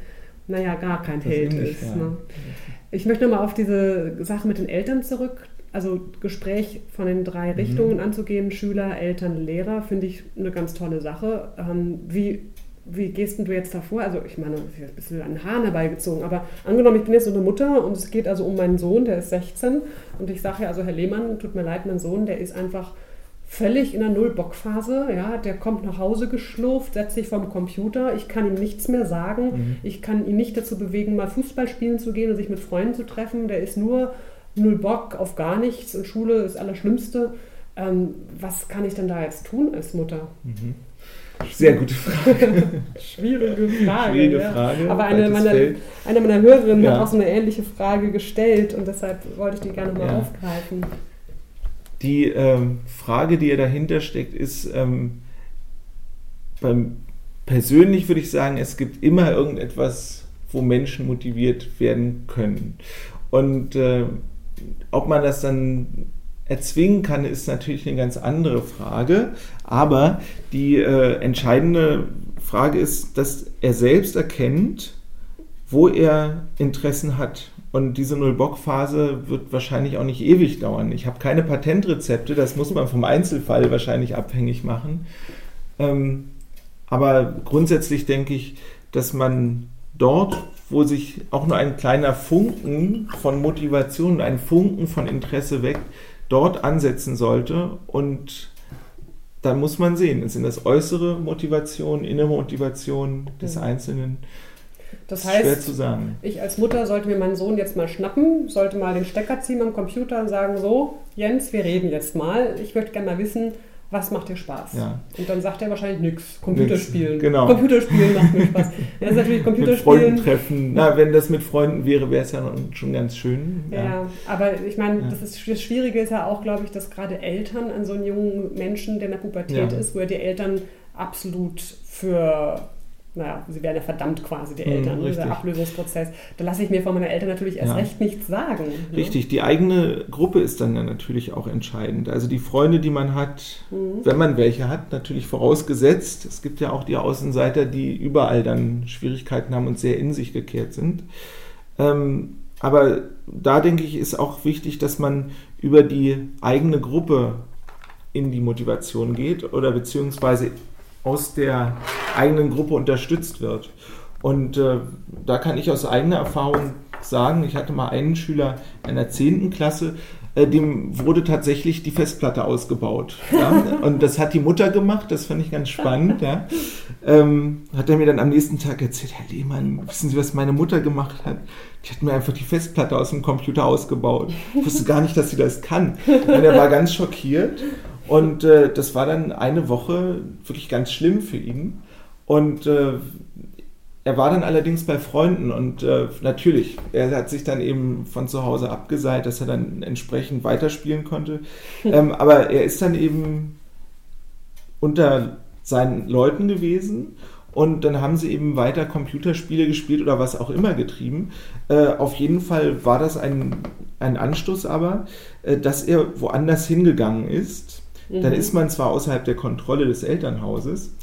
naja, gar kein das Held ist. Ja. Ne? Ich möchte nochmal auf diese Sache mit den Eltern zurück. Also Gespräch von den drei mhm. Richtungen anzugehen, Schüler, Eltern, Lehrer, finde ich eine ganz tolle Sache. Ähm, wie wie gehst du jetzt davor? Also ich meine, ist ein bisschen an den Haaren herbeigezogen, aber angenommen, ich bin jetzt so eine Mutter und es geht also um meinen Sohn, der ist 16 und ich sage ja, also Herr Lehmann, tut mir leid, mein Sohn, der ist einfach völlig in der Null-Bock-Phase, ja, der kommt nach Hause geschlurft, setzt sich vorm Computer, ich kann ihm nichts mehr sagen, mhm. ich kann ihn nicht dazu bewegen, mal Fußball spielen zu gehen und sich mit Freunden zu treffen, der ist nur null Bock auf gar nichts und Schule ist das Allerschlimmste. Ähm, was kann ich denn da jetzt tun als Mutter? Mhm. Sehr gute Frage. Schwierige Frage. Schwierige Frage. Ja. Aber eine meiner, eine meiner Hörerinnen ja. hat auch so eine ähnliche Frage gestellt und deshalb wollte ich die gerne mal ja. aufgreifen. Die ähm, Frage, die ja dahinter steckt, ist, ähm, beim, persönlich würde ich sagen, es gibt immer irgendetwas, wo Menschen motiviert werden können. Und äh, ob man das dann erzwingen kann, ist natürlich eine ganz andere Frage. Aber die äh, entscheidende Frage ist, dass er selbst erkennt, wo er Interessen hat. Und diese Null-Bock-Phase wird wahrscheinlich auch nicht ewig dauern. Ich habe keine Patentrezepte, das muss man vom Einzelfall wahrscheinlich abhängig machen. Ähm, aber grundsätzlich denke ich, dass man dort, wo sich auch nur ein kleiner Funken von Motivation, ein Funken von Interesse weckt, dort ansetzen sollte und dann muss man sehen, sind das äußere Motivation, innere Motivation des mhm. Einzelnen. Das heißt, schwer zu sagen. ich als Mutter sollte mir meinen Sohn jetzt mal schnappen, sollte mal den Stecker ziehen am Computer und sagen, so, Jens, wir reden jetzt mal. Ich möchte gerne mal wissen, was macht dir Spaß? Ja. Und dann sagt er wahrscheinlich nichts. Computerspielen. Genau. Computerspielen macht mir Spaß. [laughs] Das ist natürlich Computerspielen. Mit Freunden treffen. Na, wenn das mit Freunden wäre, wäre es ja schon ganz schön. Ja, ja aber ich meine, ja. das, das Schwierige ist ja auch, glaube ich, dass gerade Eltern an so einen jungen Menschen, der in der Pubertät ist, wo ja die Eltern absolut für naja, sie werden ja verdammt quasi, die mhm, Eltern, mhm, dieser Ablösungsprozess. Da lasse ich mir von meinen Eltern natürlich erst ja. recht nichts sagen. Ne? Richtig, die eigene Gruppe ist dann ja natürlich auch entscheidend. Also die Freunde, die man hat, mhm. wenn man welche hat, natürlich vorausgesetzt. Es gibt ja auch die Außenseiter, die überall dann Schwierigkeiten haben und sehr in sich gekehrt sind. Ähm, aber da denke ich, ist auch wichtig, dass man über die eigene Gruppe in die Motivation geht oder beziehungsweise aus der eigenen Gruppe unterstützt wird. Und äh, da kann ich aus eigener Erfahrung sagen, ich hatte mal einen Schüler in der 10. Klasse, äh, dem wurde tatsächlich die Festplatte ausgebaut. Ja? [laughs] Und das hat die Mutter gemacht, das fand ich ganz spannend. Ja? Ähm, hat er mir dann am nächsten Tag erzählt, Herr Lehmann, wissen Sie, was meine Mutter gemacht hat? Die hat mir einfach die Festplatte aus dem Computer ausgebaut. Ich wusste gar nicht, dass sie das kann. Und er war ganz schockiert. Und äh, das war dann eine Woche wirklich ganz schlimm für ihn. Und äh, er war dann allerdings bei Freunden und äh, natürlich, er hat sich dann eben von zu Hause abgeseilt, dass er dann entsprechend weiterspielen konnte. Ähm, aber er ist dann eben unter seinen Leuten gewesen und dann haben sie eben weiter Computerspiele gespielt oder was auch immer getrieben. Äh, auf jeden Fall war das ein, ein Anstoß aber, äh, dass er woanders hingegangen ist Mhm. Dann ist man zwar außerhalb der Kontrolle des Elternhauses,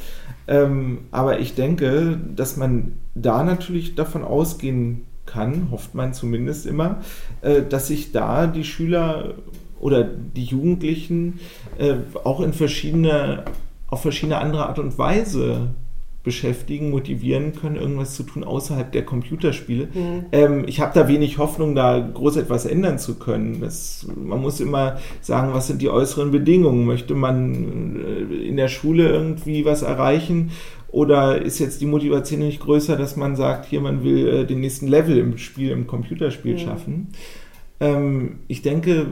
ähm, aber ich denke, dass man da natürlich davon ausgehen kann, hofft man zumindest immer, äh, dass sich da die Schüler oder die Jugendlichen äh, auch in verschiedene, auf verschiedene andere Art und Weise beschäftigen, motivieren können, irgendwas zu tun außerhalb der Computerspiele. Mhm. Ähm, ich habe da wenig Hoffnung, da groß etwas ändern zu können. Das, man muss immer sagen, was sind die äußeren Bedingungen? Möchte man äh, in der Schule irgendwie was erreichen? Oder ist jetzt die Motivation nicht größer, dass man sagt, hier, man will äh, den nächsten Level im Spiel, im Computerspiel mhm. schaffen? Ähm, ich denke,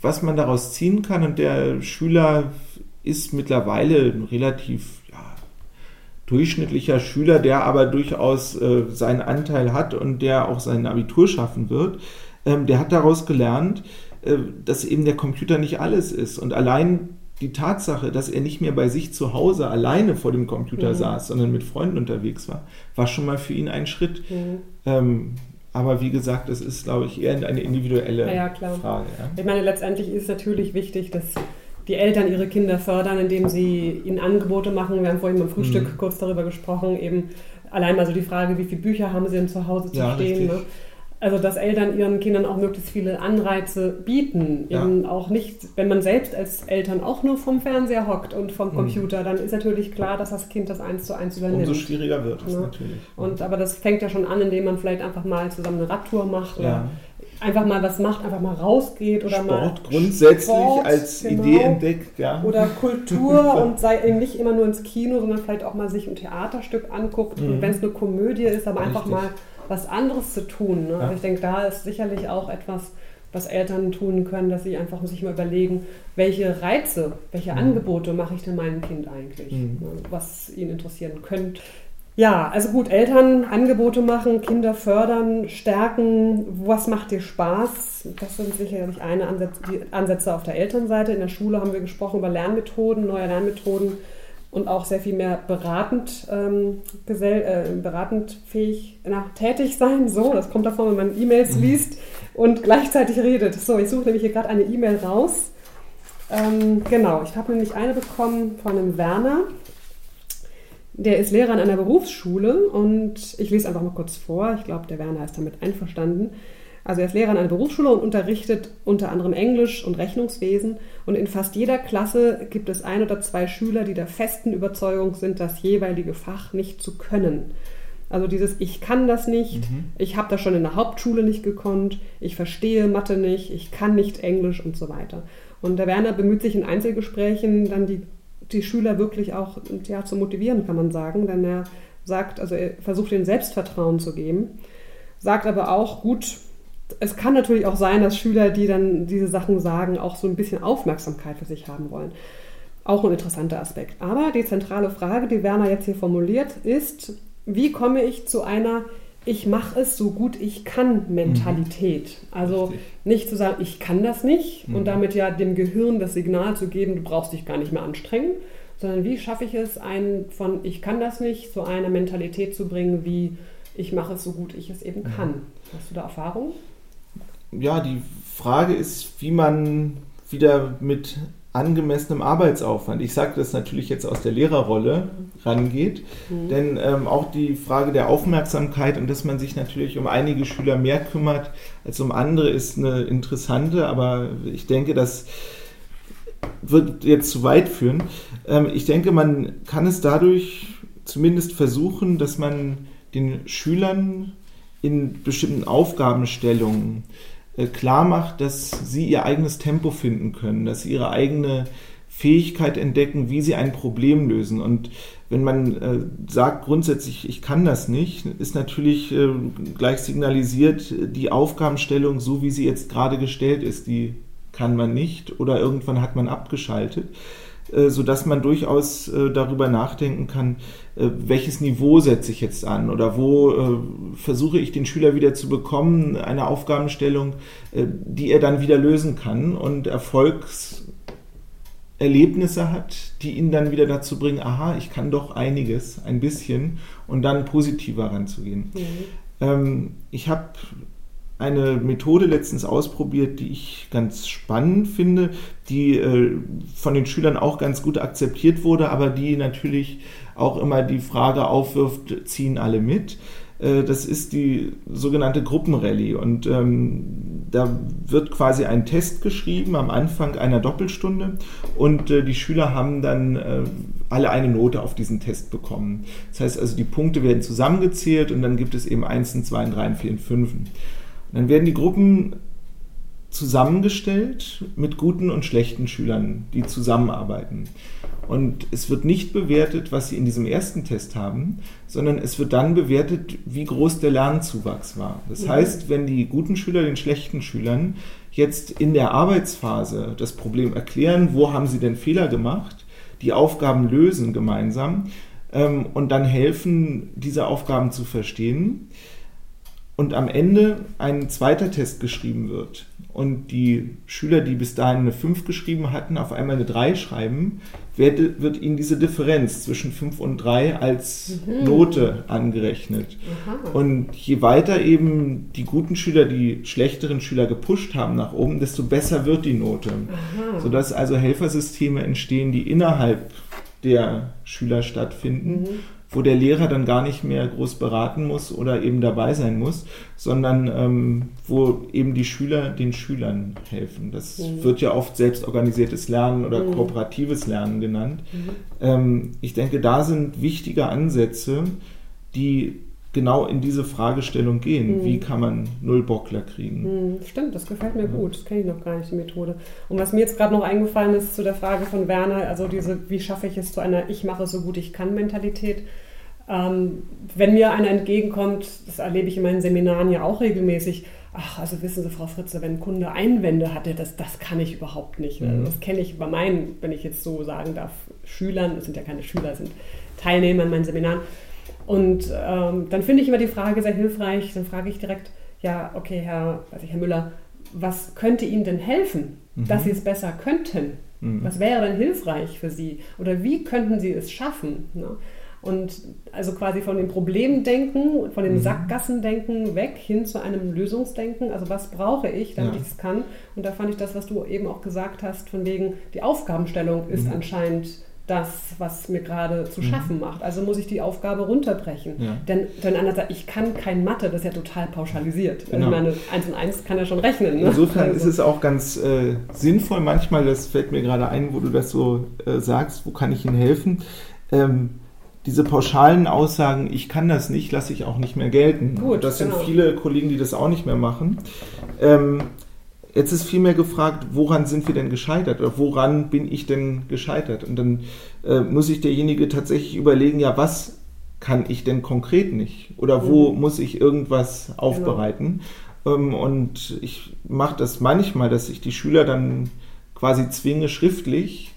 was man daraus ziehen kann, und der Schüler ist mittlerweile relativ durchschnittlicher Schüler, der aber durchaus äh, seinen Anteil hat und der auch sein Abitur schaffen wird, ähm, der hat daraus gelernt, äh, dass eben der Computer nicht alles ist. Und allein die Tatsache, dass er nicht mehr bei sich zu Hause alleine vor dem Computer mhm. saß, sondern mit Freunden unterwegs war, war schon mal für ihn ein Schritt. Mhm. Ähm, aber wie gesagt, das ist, glaube ich, eher eine individuelle ja, Frage. Ja. Ich meine, letztendlich ist es natürlich wichtig, dass die Eltern ihre Kinder fördern, indem sie ihnen Angebote machen. Wir haben vorhin beim Frühstück mhm. kurz darüber gesprochen, eben allein mal so die Frage, wie viele Bücher haben sie denn zu Hause zu ja, stehen. Ne? Also, dass Eltern ihren Kindern auch möglichst viele Anreize bieten. Ja. Eben auch nicht, wenn man selbst als Eltern auch nur vom Fernseher hockt und vom mhm. Computer, mhm. dann ist natürlich klar, dass das Kind das eins zu eins übernimmt. Umso schwieriger wird es ja. Ne? natürlich. Und, aber das fängt ja schon an, indem man vielleicht einfach mal zusammen eine Radtour macht ja. oder einfach mal was macht, einfach mal rausgeht oder Sport mal. grundsätzlich Sport, als genau. Idee entdeckt, ja. Oder Kultur [laughs] und sei eben nicht immer nur ins Kino, sondern vielleicht auch mal sich ein Theaterstück anguckt. Mhm. Und wenn es eine Komödie ist, aber Richtig. einfach mal was anderes zu tun. Ne? Ja. Ich denke, da ist sicherlich auch etwas, was Eltern tun können, dass sie einfach sich mal überlegen, welche Reize, welche mhm. Angebote mache ich denn meinem Kind eigentlich, mhm. Ne? was ihn interessieren könnte. Ja, also gut, Eltern Angebote machen, Kinder fördern, stärken. Was macht dir Spaß? Das sind sicherlich eine Ansätze, Ansätze auf der Elternseite. In der Schule haben wir gesprochen über Lernmethoden, neue Lernmethoden und auch sehr viel mehr beratend, ähm, gesell, äh, beratend fähig na, tätig sein. So, das kommt davon, wenn man E-Mails mhm. liest und gleichzeitig redet. So, ich suche nämlich hier gerade eine E-Mail raus. Ähm, genau, ich habe nämlich eine bekommen von einem Werner. Der ist Lehrer an einer Berufsschule und ich lese einfach mal kurz vor. Ich glaube, der Werner ist damit einverstanden. Also er ist Lehrer an einer Berufsschule und unterrichtet unter anderem Englisch und Rechnungswesen. Und in fast jeder Klasse gibt es ein oder zwei Schüler, die der festen Überzeugung sind, das jeweilige Fach nicht zu können. Also dieses Ich kann das nicht, mhm. ich habe das schon in der Hauptschule nicht gekonnt, ich verstehe Mathe nicht, ich kann nicht Englisch und so weiter. Und der Werner bemüht sich in Einzelgesprächen dann die, die Schüler wirklich auch ja, zu motivieren, kann man sagen. Denn er sagt, also er versucht ihnen Selbstvertrauen zu geben, sagt aber auch, gut, es kann natürlich auch sein, dass Schüler, die dann diese Sachen sagen, auch so ein bisschen Aufmerksamkeit für sich haben wollen. Auch ein interessanter Aspekt. Aber die zentrale Frage, die Werner jetzt hier formuliert, ist, wie komme ich zu einer ich mache es so gut ich kann Mentalität. Mhm. Also Richtig. nicht zu sagen, ich kann das nicht mhm. und damit ja dem Gehirn das Signal zu geben, du brauchst dich gar nicht mehr anstrengen, sondern wie schaffe ich es, einen von ich kann das nicht zu einer Mentalität zu bringen, wie ich mache es so gut ich es eben kann. Mhm. Hast du da Erfahrung? ja, die Frage ist, wie man wieder mit angemessenem Arbeitsaufwand, ich sage das natürlich jetzt aus der Lehrerrolle, rangeht. Mhm. Denn ähm, auch die Frage der Aufmerksamkeit und dass man sich natürlich um einige Schüler mehr kümmert als um andere, ist eine interessante, aber ich denke, das wird jetzt zu weit führen. Ähm, ich denke, man kann es dadurch zumindest versuchen, dass man den Schülern in bestimmten Aufgabenstellungen klar macht, dass sie ihr eigenes Tempo finden können, dass sie ihre eigene Fähigkeit entdecken, wie sie ein Problem lösen. Und wenn man äh, sagt grundsätzlich, ich kann das nicht, ist natürlich äh, gleich signalisiert, die Aufgabenstellung, so wie sie jetzt gerade gestellt ist, die kann man nicht oder irgendwann hat man abgeschaltet. Äh, sodass man durchaus äh, darüber nachdenken kann, äh, welches Niveau setze ich jetzt an oder wo versuche ich den Schüler wieder zu bekommen, eine Aufgabenstellung, die er dann wieder lösen kann und Erfolgserlebnisse hat, die ihn dann wieder dazu bringen, aha, ich kann doch einiges, ein bisschen und dann positiver ranzugehen. Mhm. Ähm, ich habe eine Methode letztens ausprobiert, die ich ganz spannend finde, die äh, von den Schülern auch ganz gut akzeptiert wurde, aber die natürlich auch immer die Frage aufwirft, ziehen alle mit. Äh, das ist die sogenannte Gruppenrallye und ähm, da wird quasi ein Test geschrieben am Anfang einer Doppelstunde und äh, die Schüler haben dann äh, alle eine Note auf diesen Test bekommen. Das heißt also, die Punkte werden zusammengezählt und dann gibt es eben 1, 2, 3, 4, 5. Dann werden die Gruppen zusammengestellt mit guten und schlechten Schülern, die zusammenarbeiten. Und es wird nicht bewertet, was sie in diesem ersten Test haben, sondern es wird dann bewertet, wie groß der Lernzuwachs war. Das mhm. heißt, wenn die guten Schüler den schlechten Schülern jetzt in der Arbeitsphase das Problem erklären, wo haben sie denn Fehler gemacht, die Aufgaben lösen gemeinsam, ähm, und dann helfen, diese Aufgaben zu verstehen. Und am Ende ein zweiter Test geschrieben wird und die Schüler, die bis dahin eine 5 geschrieben hatten, auf einmal eine 3 schreiben, wird, wird ihnen diese Differenz zwischen 5 und 3 als mhm. Note angerechnet. Aha. Und je weiter eben die guten Schüler die schlechteren Schüler gepusht haben nach oben, desto besser wird die Note. Aha. Sodass also Helfersysteme entstehen, die innerhalb der Schüler stattfinden. Mhm wo der Lehrer dann gar nicht mehr groß beraten muss oder eben dabei sein muss, sondern ähm, wo eben die Schüler den Schülern helfen. Das mhm. wird ja oft selbstorganisiertes Lernen oder mhm. kooperatives Lernen genannt. Mhm. Ähm, ich denke, da sind wichtige Ansätze, die genau in diese Fragestellung gehen. Mhm. Wie kann man Nullbockler kriegen? Mhm, stimmt, das gefällt mir ja. gut. Das kenne ich noch gar nicht, die Methode. Und was mir jetzt gerade noch eingefallen ist zu der Frage von Werner, also diese, wie schaffe ich es zu einer Ich mache so gut ich kann Mentalität. Ähm, wenn mir einer entgegenkommt, das erlebe ich in meinen Seminaren ja auch regelmäßig, ach, also wissen Sie, Frau Fritze, wenn ein Kunde Einwände hatte, das, das kann ich überhaupt nicht. Mhm. Das kenne ich bei meinen, wenn ich jetzt so sagen darf, Schülern, das sind ja keine Schüler, das sind Teilnehmer in meinen Seminaren, und ähm, dann finde ich immer die Frage sehr hilfreich. Dann frage ich direkt, ja, okay, Herr, weiß ich, Herr Müller, was könnte Ihnen denn helfen, mhm. dass Sie es besser könnten? Mhm. Was wäre denn hilfreich für Sie? Oder wie könnten Sie es schaffen? Ne? Und also quasi von dem Problemdenken, von dem mhm. Sackgassendenken weg hin zu einem Lösungsdenken. Also was brauche ich, damit ja. ich es kann? Und da fand ich das, was du eben auch gesagt hast, von wegen, die Aufgabenstellung ist mhm. anscheinend das, was mir gerade zu mhm. schaffen macht. Also muss ich die Aufgabe runterbrechen. Ja. Denn, denn einer sagt, ich kann kein Mathe, das ist ja total pauschalisiert. Also genau. Ich meine, 1 und 1 kann er schon rechnen. Ne? Insofern also. ist es auch ganz äh, sinnvoll manchmal, das fällt mir gerade ein, wo du das so äh, sagst, wo kann ich Ihnen helfen? Ähm, diese pauschalen Aussagen, ich kann das nicht, lasse ich auch nicht mehr gelten. Gut, das genau. sind viele Kollegen, die das auch nicht mehr machen. Ähm, Jetzt ist vielmehr gefragt, woran sind wir denn gescheitert oder woran bin ich denn gescheitert? Und dann äh, muss sich derjenige tatsächlich überlegen, ja, was kann ich denn konkret nicht? Oder wo mhm. muss ich irgendwas aufbereiten? Genau. Ähm, und ich mache das manchmal, dass ich die Schüler dann quasi zwinge, schriftlich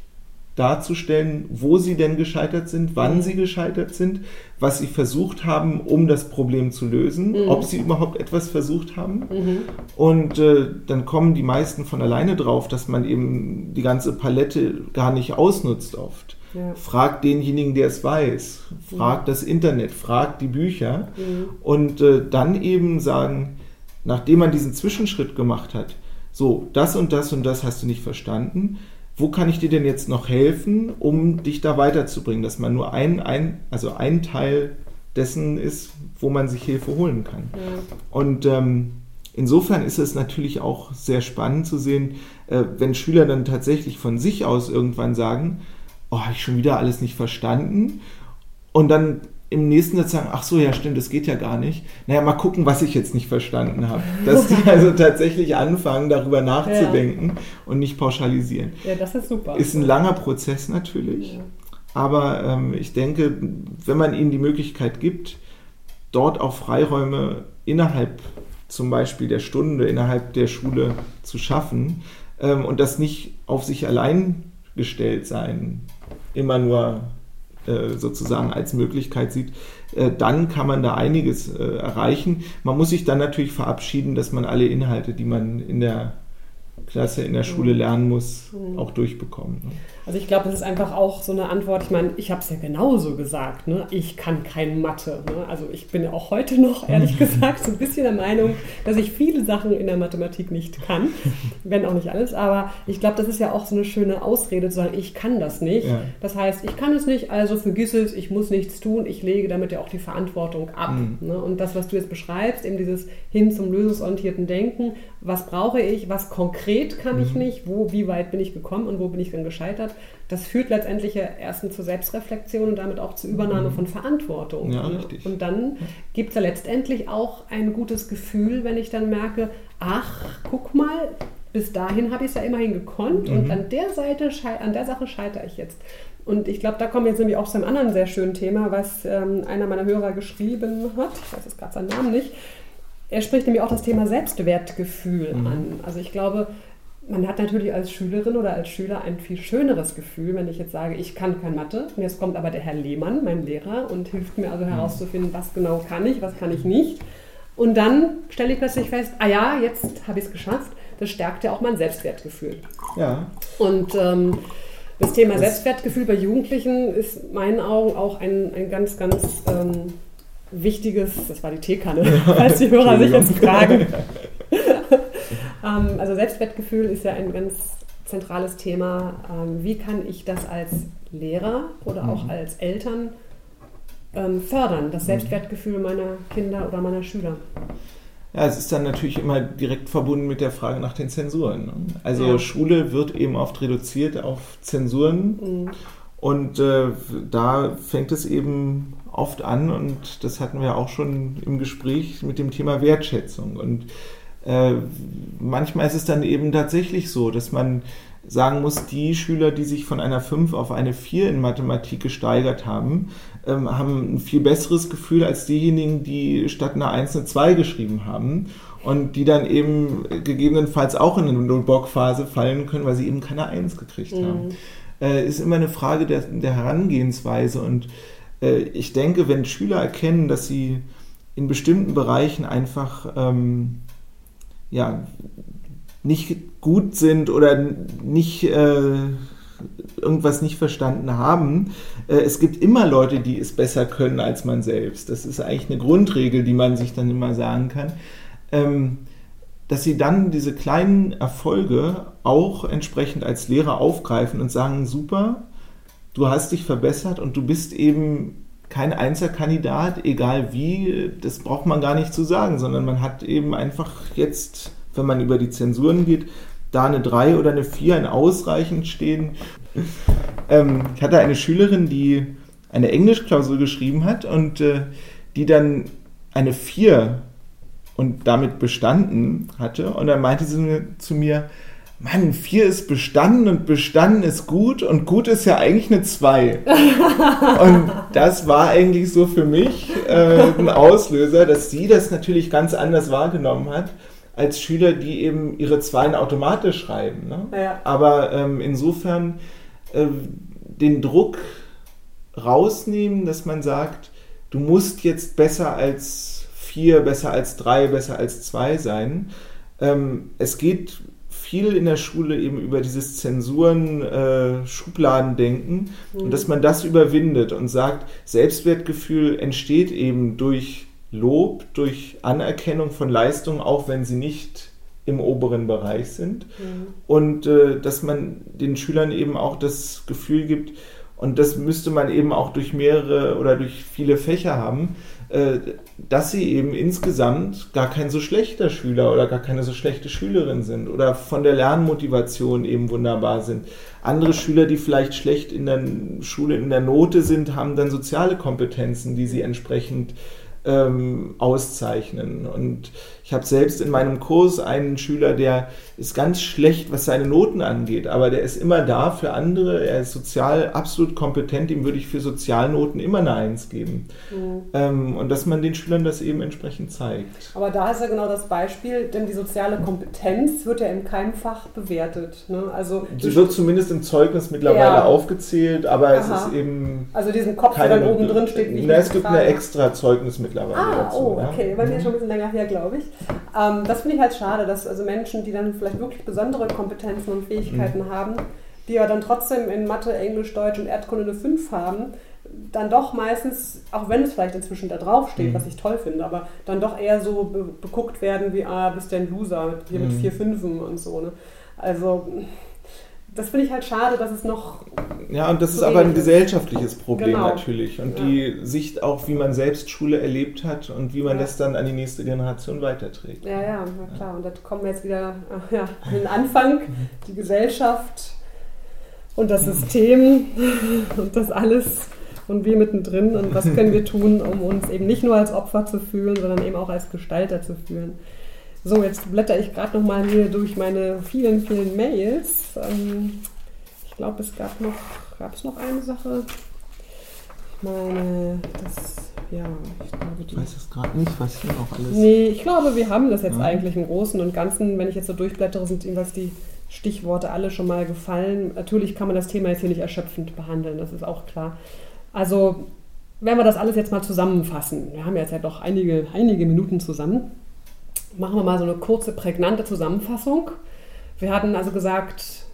darzustellen, wo sie denn gescheitert sind, wann mhm. sie gescheitert sind, was sie versucht haben, um das Problem zu lösen, mhm. ob sie überhaupt etwas versucht haben. Mhm. Und äh, dann kommen die meisten von alleine drauf, dass man eben die ganze Palette gar nicht ausnutzt oft. Ja. Fragt denjenigen, der es weiß, fragt mhm. das Internet, fragt die Bücher mhm. und äh, dann eben sagen, nachdem man diesen Zwischenschritt gemacht hat, so, das und das und das hast du nicht verstanden, wo kann ich dir denn jetzt noch helfen, um dich da weiterzubringen, dass man nur ein, ein, also ein Teil dessen ist, wo man sich Hilfe holen kann. Ja. Und ähm, insofern ist es natürlich auch sehr spannend zu sehen, äh, wenn Schüler dann tatsächlich von sich aus irgendwann sagen, oh, habe ich schon wieder alles nicht verstanden. Und dann im nächsten Satz sagen, ach so, ja stimmt, das geht ja gar nicht. Naja, mal gucken, was ich jetzt nicht verstanden habe. Dass die [laughs] also tatsächlich anfangen, darüber nachzudenken ja. und nicht pauschalisieren. Ja, das ist super. Ist ein langer Prozess natürlich. Ja. Aber ähm, ich denke, wenn man ihnen die Möglichkeit gibt, dort auch Freiräume innerhalb zum Beispiel der Stunde, innerhalb der Schule zu schaffen ähm, und das nicht auf sich allein gestellt sein, immer nur sozusagen als Möglichkeit sieht, äh, dann kann man da einiges äh, erreichen. Man muss sich dann natürlich verabschieden, dass man alle Inhalte, die man in der Klasse in der Schule mhm. lernen muss, mhm. auch durchbekommen. Ne? Also ich glaube, das ist einfach auch so eine Antwort. Ich meine, ich habe es ja genauso gesagt. Ne? Ich kann kein Mathe. Ne? Also ich bin ja auch heute noch, ehrlich [laughs] gesagt, so ein bisschen der Meinung, dass ich viele Sachen in der Mathematik nicht kann. Wenn auch nicht alles. Aber ich glaube, das ist ja auch so eine schöne Ausrede zu sagen, ich kann das nicht. Ja. Das heißt, ich kann es nicht, also vergiss es, ich muss nichts tun. Ich lege damit ja auch die Verantwortung ab. Mhm. Ne? Und das, was du jetzt beschreibst, eben dieses hin zum lösungsorientierten Denken, was brauche ich, was konkret kann ich mhm. nicht, wo, wie weit bin ich gekommen und wo bin ich dann gescheitert, das führt letztendlich ja erstens zur Selbstreflexion und damit auch zur Übernahme mhm. von Verantwortung. Ja, richtig. Und dann gibt es ja letztendlich auch ein gutes Gefühl, wenn ich dann merke, ach, guck mal, bis dahin habe ich es ja immerhin gekonnt mhm. und an der Seite, an der Sache scheitere ich jetzt. Und ich glaube, da kommen wir jetzt nämlich auch zu einem anderen sehr schönen Thema, was ähm, einer meiner Hörer geschrieben hat. Ich weiß jetzt gerade seinen Namen nicht. Er spricht nämlich auch das Thema Selbstwertgefühl mhm. an. Also ich glaube, man hat natürlich als Schülerin oder als Schüler ein viel schöneres Gefühl, wenn ich jetzt sage, ich kann kein Mathe. Und jetzt kommt aber der Herr Lehmann, mein Lehrer, und hilft mir also herauszufinden, was genau kann ich, was kann ich nicht. Und dann stelle ich plötzlich fest, ah ja, jetzt habe ich es geschafft. Das stärkt ja auch mein Selbstwertgefühl. Ja. Und ähm, das Thema das Selbstwertgefühl bei Jugendlichen ist in meinen Augen auch ein, ein ganz, ganz ähm, wichtiges, das war die Teekanne, [laughs] falls die Hörer sich jetzt fragen. [laughs] ähm, also Selbstwertgefühl ist ja ein ganz zentrales Thema. Ähm, wie kann ich das als Lehrer oder auch mhm. als Eltern ähm, fördern, das mhm. Selbstwertgefühl meiner Kinder oder meiner Schüler? Ja, es ist dann natürlich immer direkt verbunden mit der Frage nach den Zensuren. Ne? Also ja. Schule wird eben oft reduziert auf Zensuren. Mhm. Und äh, da fängt es eben oft an, und das hatten wir auch schon im Gespräch mit dem Thema Wertschätzung. Und äh, manchmal ist es dann eben tatsächlich so, dass man sagen muss, die Schüler, die sich von einer 5 auf eine 4 in Mathematik gesteigert haben, ähm, haben ein viel besseres Gefühl als diejenigen, die statt einer 1 eine 2 geschrieben haben und die dann eben gegebenenfalls auch in eine Null-Bock-Phase fallen können, weil sie eben keine 1 gekriegt mhm. haben. Äh, ist immer eine Frage der, der Herangehensweise und äh, ich denke, wenn Schüler erkennen, dass sie in bestimmten Bereichen einfach ähm, ja, nicht gut sind oder nicht äh, irgendwas nicht verstanden haben. Äh, es gibt immer Leute, die es besser können als man selbst. Das ist eigentlich eine Grundregel, die man sich dann immer sagen kann. Ähm, dass sie dann diese kleinen Erfolge auch entsprechend als Lehrer aufgreifen und sagen, super, du hast dich verbessert und du bist eben kein Einzelkandidat, egal wie, das braucht man gar nicht zu sagen, sondern man hat eben einfach jetzt, wenn man über die Zensuren geht, da eine 3 oder eine 4 ein ausreichend stehen. Ähm, ich hatte eine Schülerin, die eine Englischklausur geschrieben hat und äh, die dann eine 4 und damit bestanden hatte. Und dann meinte sie zu mir, Mann, 4 ist bestanden und bestanden ist gut und gut ist ja eigentlich eine 2. [laughs] und das war eigentlich so für mich äh, ein Auslöser, dass sie das natürlich ganz anders wahrgenommen hat als Schüler, die eben ihre Zweien automatisch schreiben. Ne? Ja. Aber ähm, insofern äh, den Druck rausnehmen, dass man sagt, du musst jetzt besser als vier, besser als drei, besser als zwei sein. Ähm, es geht viel in der Schule eben über dieses Zensuren, äh, Schubladendenken mhm. und dass man das überwindet und sagt, Selbstwertgefühl entsteht eben durch Lob, durch Anerkennung von Leistungen, auch wenn sie nicht im oberen Bereich sind. Mhm. Und äh, dass man den Schülern eben auch das Gefühl gibt, und das müsste man eben auch durch mehrere oder durch viele Fächer haben, äh, dass sie eben insgesamt gar kein so schlechter Schüler oder gar keine so schlechte Schülerin sind oder von der Lernmotivation eben wunderbar sind. Andere Schüler, die vielleicht schlecht in der Schule in der Note sind, haben dann soziale Kompetenzen, die sie entsprechend ähm, auszeichnen. Und ich habe selbst in meinem Kurs einen Schüler, der ist ganz schlecht, was seine Noten angeht, aber der ist immer da für andere. Er ist sozial absolut kompetent, ihm würde ich für Sozialnoten immer eine Eins geben. Mhm. Ähm, und dass man den Schülern das eben entsprechend zeigt. Aber da ist ja genau das Beispiel, denn die soziale Kompetenz wird ja in keinem Fach bewertet. Ne? Also Sie wird zumindest im Zeugnis mittlerweile ja. aufgezählt, aber Aha. es ist eben. Also diesen Kopf, der dann oben drin steht, wie ich Es gibt eine extra Zeugnis mittlerweile. Ah, dazu, oh, okay. Bei mir mhm. schon ein bisschen länger her, glaube ich. Ähm, das finde ich halt schade, dass also Menschen, die dann vielleicht wirklich besondere Kompetenzen und Fähigkeiten mhm. haben, die ja dann trotzdem in Mathe, Englisch, Deutsch und Erdkunde eine 5 haben, dann doch meistens, auch wenn es vielleicht inzwischen da drauf steht, mhm. was ich toll finde, aber dann doch eher so be beguckt werden wie, ah, bist du ein Loser, hier mit mhm. vier Fünfen und so. Ne? Also das finde ich halt schade, dass es noch. Ja, und das ist aber ein gesellschaftliches Problem genau. natürlich. Und ja. die Sicht auch, wie man selbst Schule erlebt hat und wie man ja. das dann an die nächste Generation weiterträgt. Ja, ja, na klar. Und da kommen wir jetzt wieder ja, an den Anfang. [laughs] Die Gesellschaft und das System [laughs] und das alles und wir mittendrin. Und was können wir [laughs] tun, um uns eben nicht nur als Opfer zu fühlen, sondern eben auch als Gestalter zu fühlen. So, jetzt blätter ich gerade noch mal hier durch meine vielen, vielen Mails. Ähm, ich glaube, es gab noch, gab es noch eine Sache. Ich meine, das, ja, ich glaube, die. Ich weiß es gerade nicht, was hier noch alles. Nee, ich glaube, wir haben das jetzt ja. eigentlich im Großen und Ganzen. Wenn ich jetzt so durchblättere, sind jedenfalls die Stichworte alle schon mal gefallen. Natürlich kann man das Thema jetzt hier nicht erschöpfend behandeln, das ist auch klar. Also, wenn wir das alles jetzt mal zusammenfassen, wir haben jetzt ja doch einige, einige Minuten zusammen, machen wir mal so eine kurze, prägnante Zusammenfassung. Wir hatten also gesagt,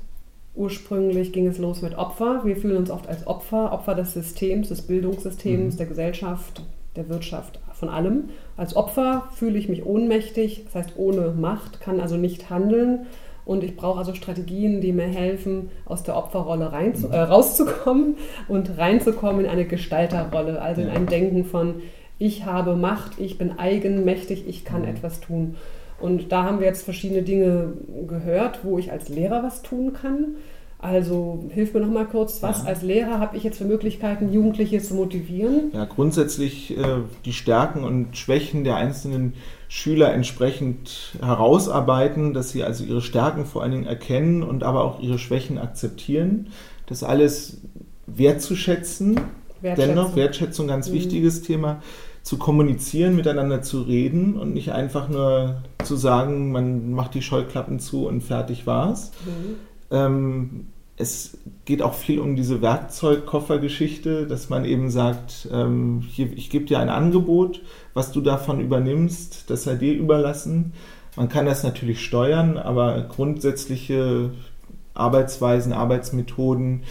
ursprünglich ging es los mit Opfer. Wir fühlen uns oft als Opfer, Opfer des Systems, des Bildungssystems, mhm. der Gesellschaft, der Wirtschaft, von allem. Als Opfer fühle ich mich ohnmächtig, das heißt ohne Macht, kann also nicht handeln. Und ich brauche also Strategien, die mir helfen, aus der Opferrolle rein zu, äh, rauszukommen und reinzukommen in eine Gestalterrolle, also in ein Denken von, ich habe Macht, ich bin eigenmächtig, ich kann mhm. etwas tun. Und da haben wir jetzt verschiedene Dinge gehört, wo ich als Lehrer was tun kann. Also hilf mir noch mal kurz, was ja. als Lehrer habe ich jetzt für Möglichkeiten, Jugendliche zu motivieren? Ja, grundsätzlich äh, die Stärken und Schwächen der einzelnen Schüler entsprechend herausarbeiten, dass sie also ihre Stärken vor allen Dingen erkennen und aber auch ihre Schwächen akzeptieren. Das alles wertzuschätzen. Wertschätzung. Dennoch, Wertschätzung, ganz mhm. wichtiges Thema zu kommunizieren, miteinander zu reden und nicht einfach nur zu sagen, man macht die Scheuklappen zu und fertig war's. Mhm. Ähm, es geht auch viel um diese Werkzeugkoffergeschichte, dass man eben sagt, ähm, hier, ich gebe dir ein Angebot, was du davon übernimmst, das sei dir überlassen. Man kann das natürlich steuern, aber grundsätzliche Arbeitsweisen, Arbeitsmethoden,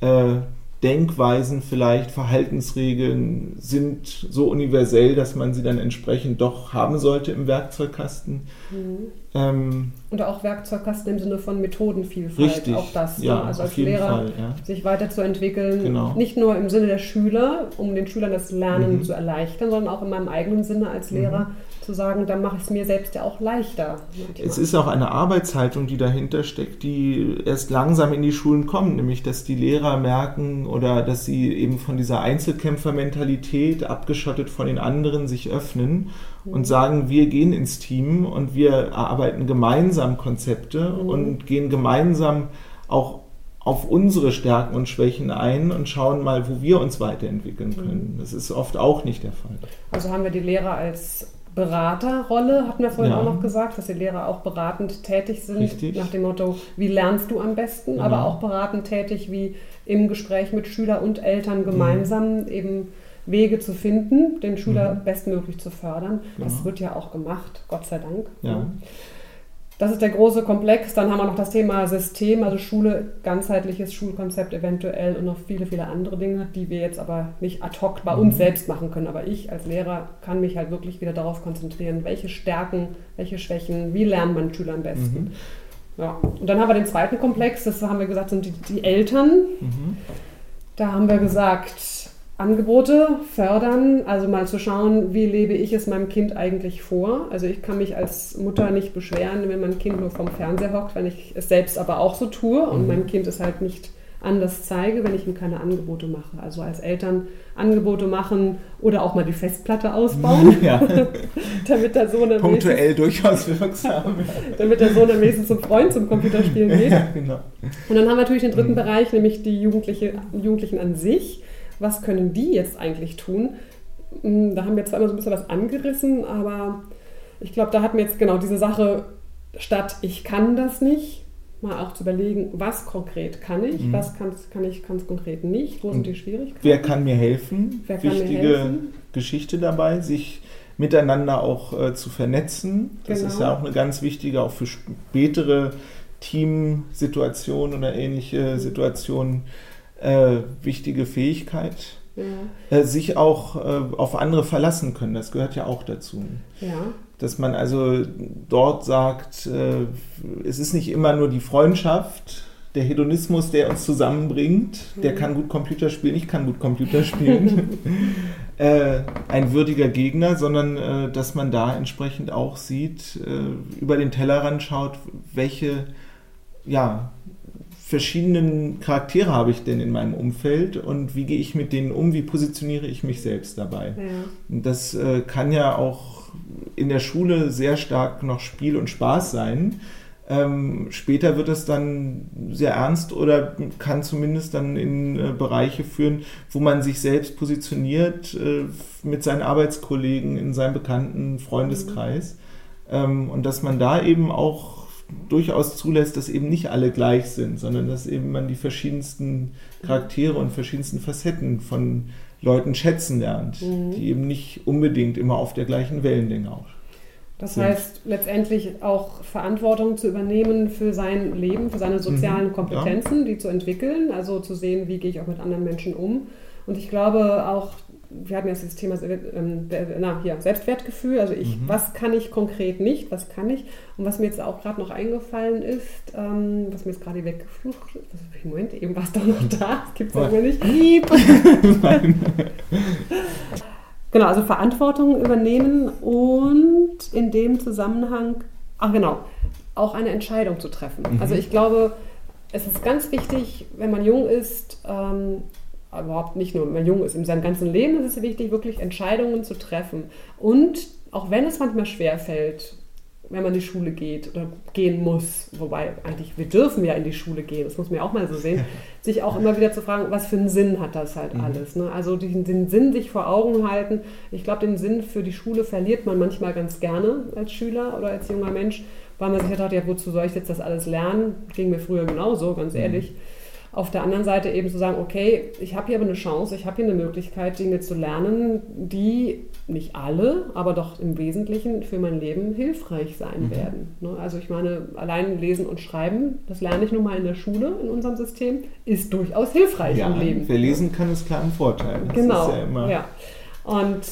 äh, Denkweisen vielleicht, Verhaltensregeln sind so universell, dass man sie dann entsprechend doch haben sollte im Werkzeugkasten. Mhm. Ähm, und auch Werkzeugkasten im Sinne von Methodenvielfalt. Richtig, auch das. Ja, ne? Also als Lehrer Fall, ja. sich weiterzuentwickeln. Genau. Nicht nur im Sinne der Schüler, um den Schülern das Lernen mhm. zu erleichtern, sondern auch in meinem eigenen Sinne als Lehrer. Mhm zu sagen, dann mache ich es mir selbst ja auch leichter. Manchmal. Es ist auch eine Arbeitshaltung, die dahinter steckt, die erst langsam in die Schulen kommt, nämlich dass die Lehrer merken oder dass sie eben von dieser Einzelkämpfermentalität abgeschottet von den anderen sich öffnen mhm. und sagen, wir gehen ins Team und wir erarbeiten gemeinsam Konzepte mhm. und gehen gemeinsam auch auf unsere Stärken und Schwächen ein und schauen mal, wo wir uns weiterentwickeln mhm. können. Das ist oft auch nicht der Fall. Also haben wir die Lehrer als Beraterrolle, hatten wir vorhin ja. auch noch gesagt, dass die Lehrer auch beratend tätig sind, Richtig. nach dem Motto, wie lernst du am besten, ja. aber auch beratend tätig, wie im Gespräch mit Schüler und Eltern gemeinsam mhm. eben Wege zu finden, den Schüler mhm. bestmöglich zu fördern. Ja. Das wird ja auch gemacht, Gott sei Dank. Ja. Das ist der große Komplex. Dann haben wir noch das Thema System, also Schule, ganzheitliches Schulkonzept eventuell und noch viele, viele andere Dinge, die wir jetzt aber nicht ad hoc bei uns mhm. selbst machen können. Aber ich als Lehrer kann mich halt wirklich wieder darauf konzentrieren, welche Stärken, welche Schwächen, wie lernt man Schüler am besten. Mhm. Ja. Und dann haben wir den zweiten Komplex, das haben wir gesagt, sind die, die Eltern. Mhm. Da haben wir gesagt, Angebote fördern, also mal zu schauen, wie lebe ich es meinem Kind eigentlich vor. Also ich kann mich als Mutter nicht beschweren, wenn mein Kind nur vom Fernseher hockt, wenn ich es selbst aber auch so tue und mhm. meinem Kind es halt nicht anders zeige, wenn ich ihm keine Angebote mache. Also als Eltern Angebote machen oder auch mal die Festplatte ausbauen, [laughs] ja. [laughs] damit der Sohn punktuell durchaus wirksam, [laughs] damit der Sohn am nächsten zum Freund zum Computerspielen geht. Ja, genau. Und dann haben wir natürlich den dritten mhm. Bereich, nämlich die Jugendliche, Jugendlichen an sich was können die jetzt eigentlich tun? Hm, da haben wir zwar immer so ein bisschen was angerissen, aber ich glaube, da hat mir jetzt genau diese Sache statt, ich kann das nicht, mal auch zu überlegen, was konkret kann ich, mhm. was kann, kann ich ganz konkret nicht, wo sind die Schwierigkeiten. Wer kann mir helfen? Wer kann Wichtige mir helfen? Geschichte dabei, sich miteinander auch äh, zu vernetzen. Das genau. ist ja auch eine ganz wichtige, auch für spätere Teamsituationen oder ähnliche. Situationen äh, wichtige Fähigkeit. Ja. Äh, sich auch äh, auf andere verlassen können, das gehört ja auch dazu. Ja. Dass man also dort sagt, äh, es ist nicht immer nur die Freundschaft, der Hedonismus, der uns zusammenbringt, der mhm. kann gut Computer spielen, ich kann gut Computer spielen, [laughs] äh, ein würdiger Gegner, sondern äh, dass man da entsprechend auch sieht, äh, über den Tellerrand schaut, welche ja, verschiedenen Charaktere habe ich denn in meinem Umfeld und wie gehe ich mit denen um, wie positioniere ich mich selbst dabei. Ja. Und das äh, kann ja auch in der Schule sehr stark noch Spiel und Spaß sein. Ähm, später wird es dann sehr ernst oder kann zumindest dann in äh, Bereiche führen, wo man sich selbst positioniert äh, mit seinen Arbeitskollegen in seinem bekannten Freundeskreis. Mhm. Ähm, und dass man da eben auch durchaus zulässt, dass eben nicht alle gleich sind, sondern dass eben man die verschiedensten Charaktere und verschiedensten Facetten von Leuten schätzen lernt, mhm. die eben nicht unbedingt immer auf der gleichen Wellenlänge auch das sind. heißt, letztendlich auch Verantwortung zu übernehmen für sein Leben, für seine sozialen mhm, Kompetenzen, ja. die zu entwickeln, also zu sehen, wie gehe ich auch mit anderen Menschen um. Und ich glaube auch, wir hatten jetzt das Thema ähm, na, hier, Selbstwertgefühl, also ich, mhm. was kann ich konkret nicht, was kann ich? Und was mir jetzt auch gerade noch eingefallen ist, ähm, was mir jetzt gerade weggeflucht ist, Moment, eben war es doch noch da, das gibt es aber nicht. [laughs] Genau, also Verantwortung übernehmen und in dem Zusammenhang, ach genau, auch eine Entscheidung zu treffen. Mhm. Also ich glaube, es ist ganz wichtig, wenn man jung ist, ähm, überhaupt nicht nur, wenn man jung ist, in seinem ganzen Leben ist es wichtig, wirklich Entscheidungen zu treffen. Und auch wenn es manchmal schwer fällt, wenn man in die Schule geht oder gehen muss, wobei eigentlich wir dürfen ja in die Schule gehen, das muss man ja auch mal so sehen, [laughs] sich auch immer wieder zu fragen, was für einen Sinn hat das halt mhm. alles. Ne? Also den, den Sinn sich vor Augen halten. Ich glaube, den Sinn für die Schule verliert man manchmal ganz gerne als Schüler oder als junger Mensch, weil man sich ja dachte, ja wozu soll ich jetzt das alles lernen? Ging mir früher genauso, ganz mhm. ehrlich. Mhm. Auf der anderen Seite eben zu sagen, okay, ich habe hier aber eine Chance, ich habe hier eine Möglichkeit, Dinge zu lernen, die nicht alle, aber doch im Wesentlichen für mein Leben hilfreich sein mhm. werden. Ne? Also ich meine, allein lesen und schreiben, das lerne ich nun mal in der Schule, in unserem System, ist durchaus hilfreich ja, im Leben. Wer lesen kann, ist klar ein Vorteil. Das genau. Ja, ja. Und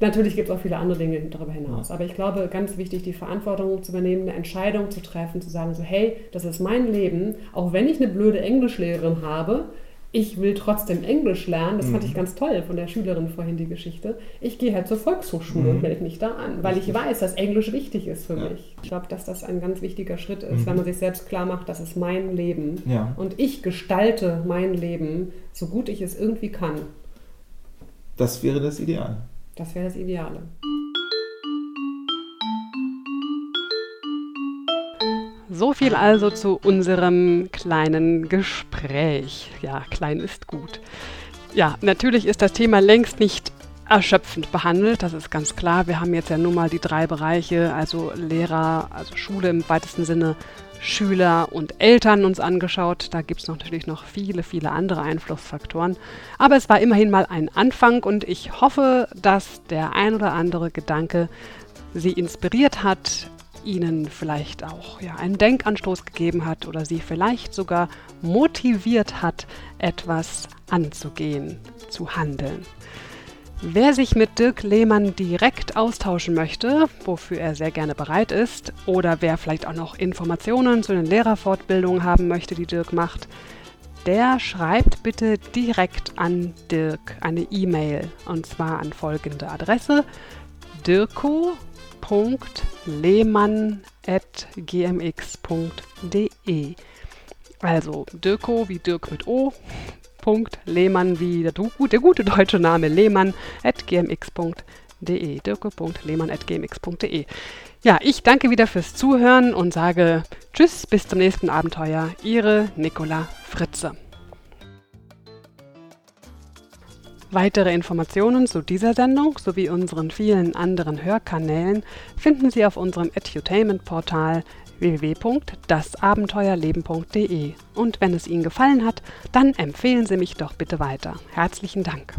Natürlich gibt es auch viele andere Dinge darüber hinaus. Aber ich glaube, ganz wichtig, die Verantwortung zu übernehmen, eine Entscheidung zu treffen, zu sagen, so, hey, das ist mein Leben, auch wenn ich eine blöde Englischlehrerin habe, ich will trotzdem Englisch lernen. Das mhm. fand ich ganz toll von der Schülerin vorhin, die Geschichte. Ich gehe halt zur Volkshochschule mhm. und melde mich da an, weil ich weiß, dass Englisch wichtig ist für ja. mich. Ich glaube, dass das ein ganz wichtiger Schritt ist, mhm. wenn man sich selbst klar macht, das ist mein Leben. Ja. Und ich gestalte mein Leben, so gut ich es irgendwie kann. Das wäre das Ideal. Das wäre das Ideale. So viel also zu unserem kleinen Gespräch. Ja, klein ist gut. Ja, natürlich ist das Thema längst nicht erschöpfend behandelt, das ist ganz klar. Wir haben jetzt ja nun mal die drei Bereiche, also Lehrer, also Schule im weitesten Sinne, Schüler und Eltern uns angeschaut. Da gibt es natürlich noch viele, viele andere Einflussfaktoren. Aber es war immerhin mal ein Anfang und ich hoffe, dass der ein oder andere Gedanke Sie inspiriert hat, Ihnen vielleicht auch ja, einen Denkanstoß gegeben hat oder Sie vielleicht sogar motiviert hat, etwas anzugehen, zu handeln. Wer sich mit Dirk Lehmann direkt austauschen möchte, wofür er sehr gerne bereit ist, oder wer vielleicht auch noch Informationen zu den Lehrerfortbildungen haben möchte, die Dirk macht, der schreibt bitte direkt an Dirk eine E-Mail und zwar an folgende Adresse dirko.lehmann.gmx.de. Also Dirko wie Dirk mit O, Lehmann wie der, der gute deutsche Name lehmann.gmx.de. dirke.lehmann.gmx.de. Ja, ich danke wieder fürs Zuhören und sage Tschüss, bis zum nächsten Abenteuer. Ihre Nicola Fritze. Weitere Informationen zu dieser Sendung sowie unseren vielen anderen Hörkanälen finden Sie auf unserem Edutainment-Portal www.dasabenteuerleben.de. Und wenn es Ihnen gefallen hat, dann empfehlen Sie mich doch bitte weiter. Herzlichen Dank.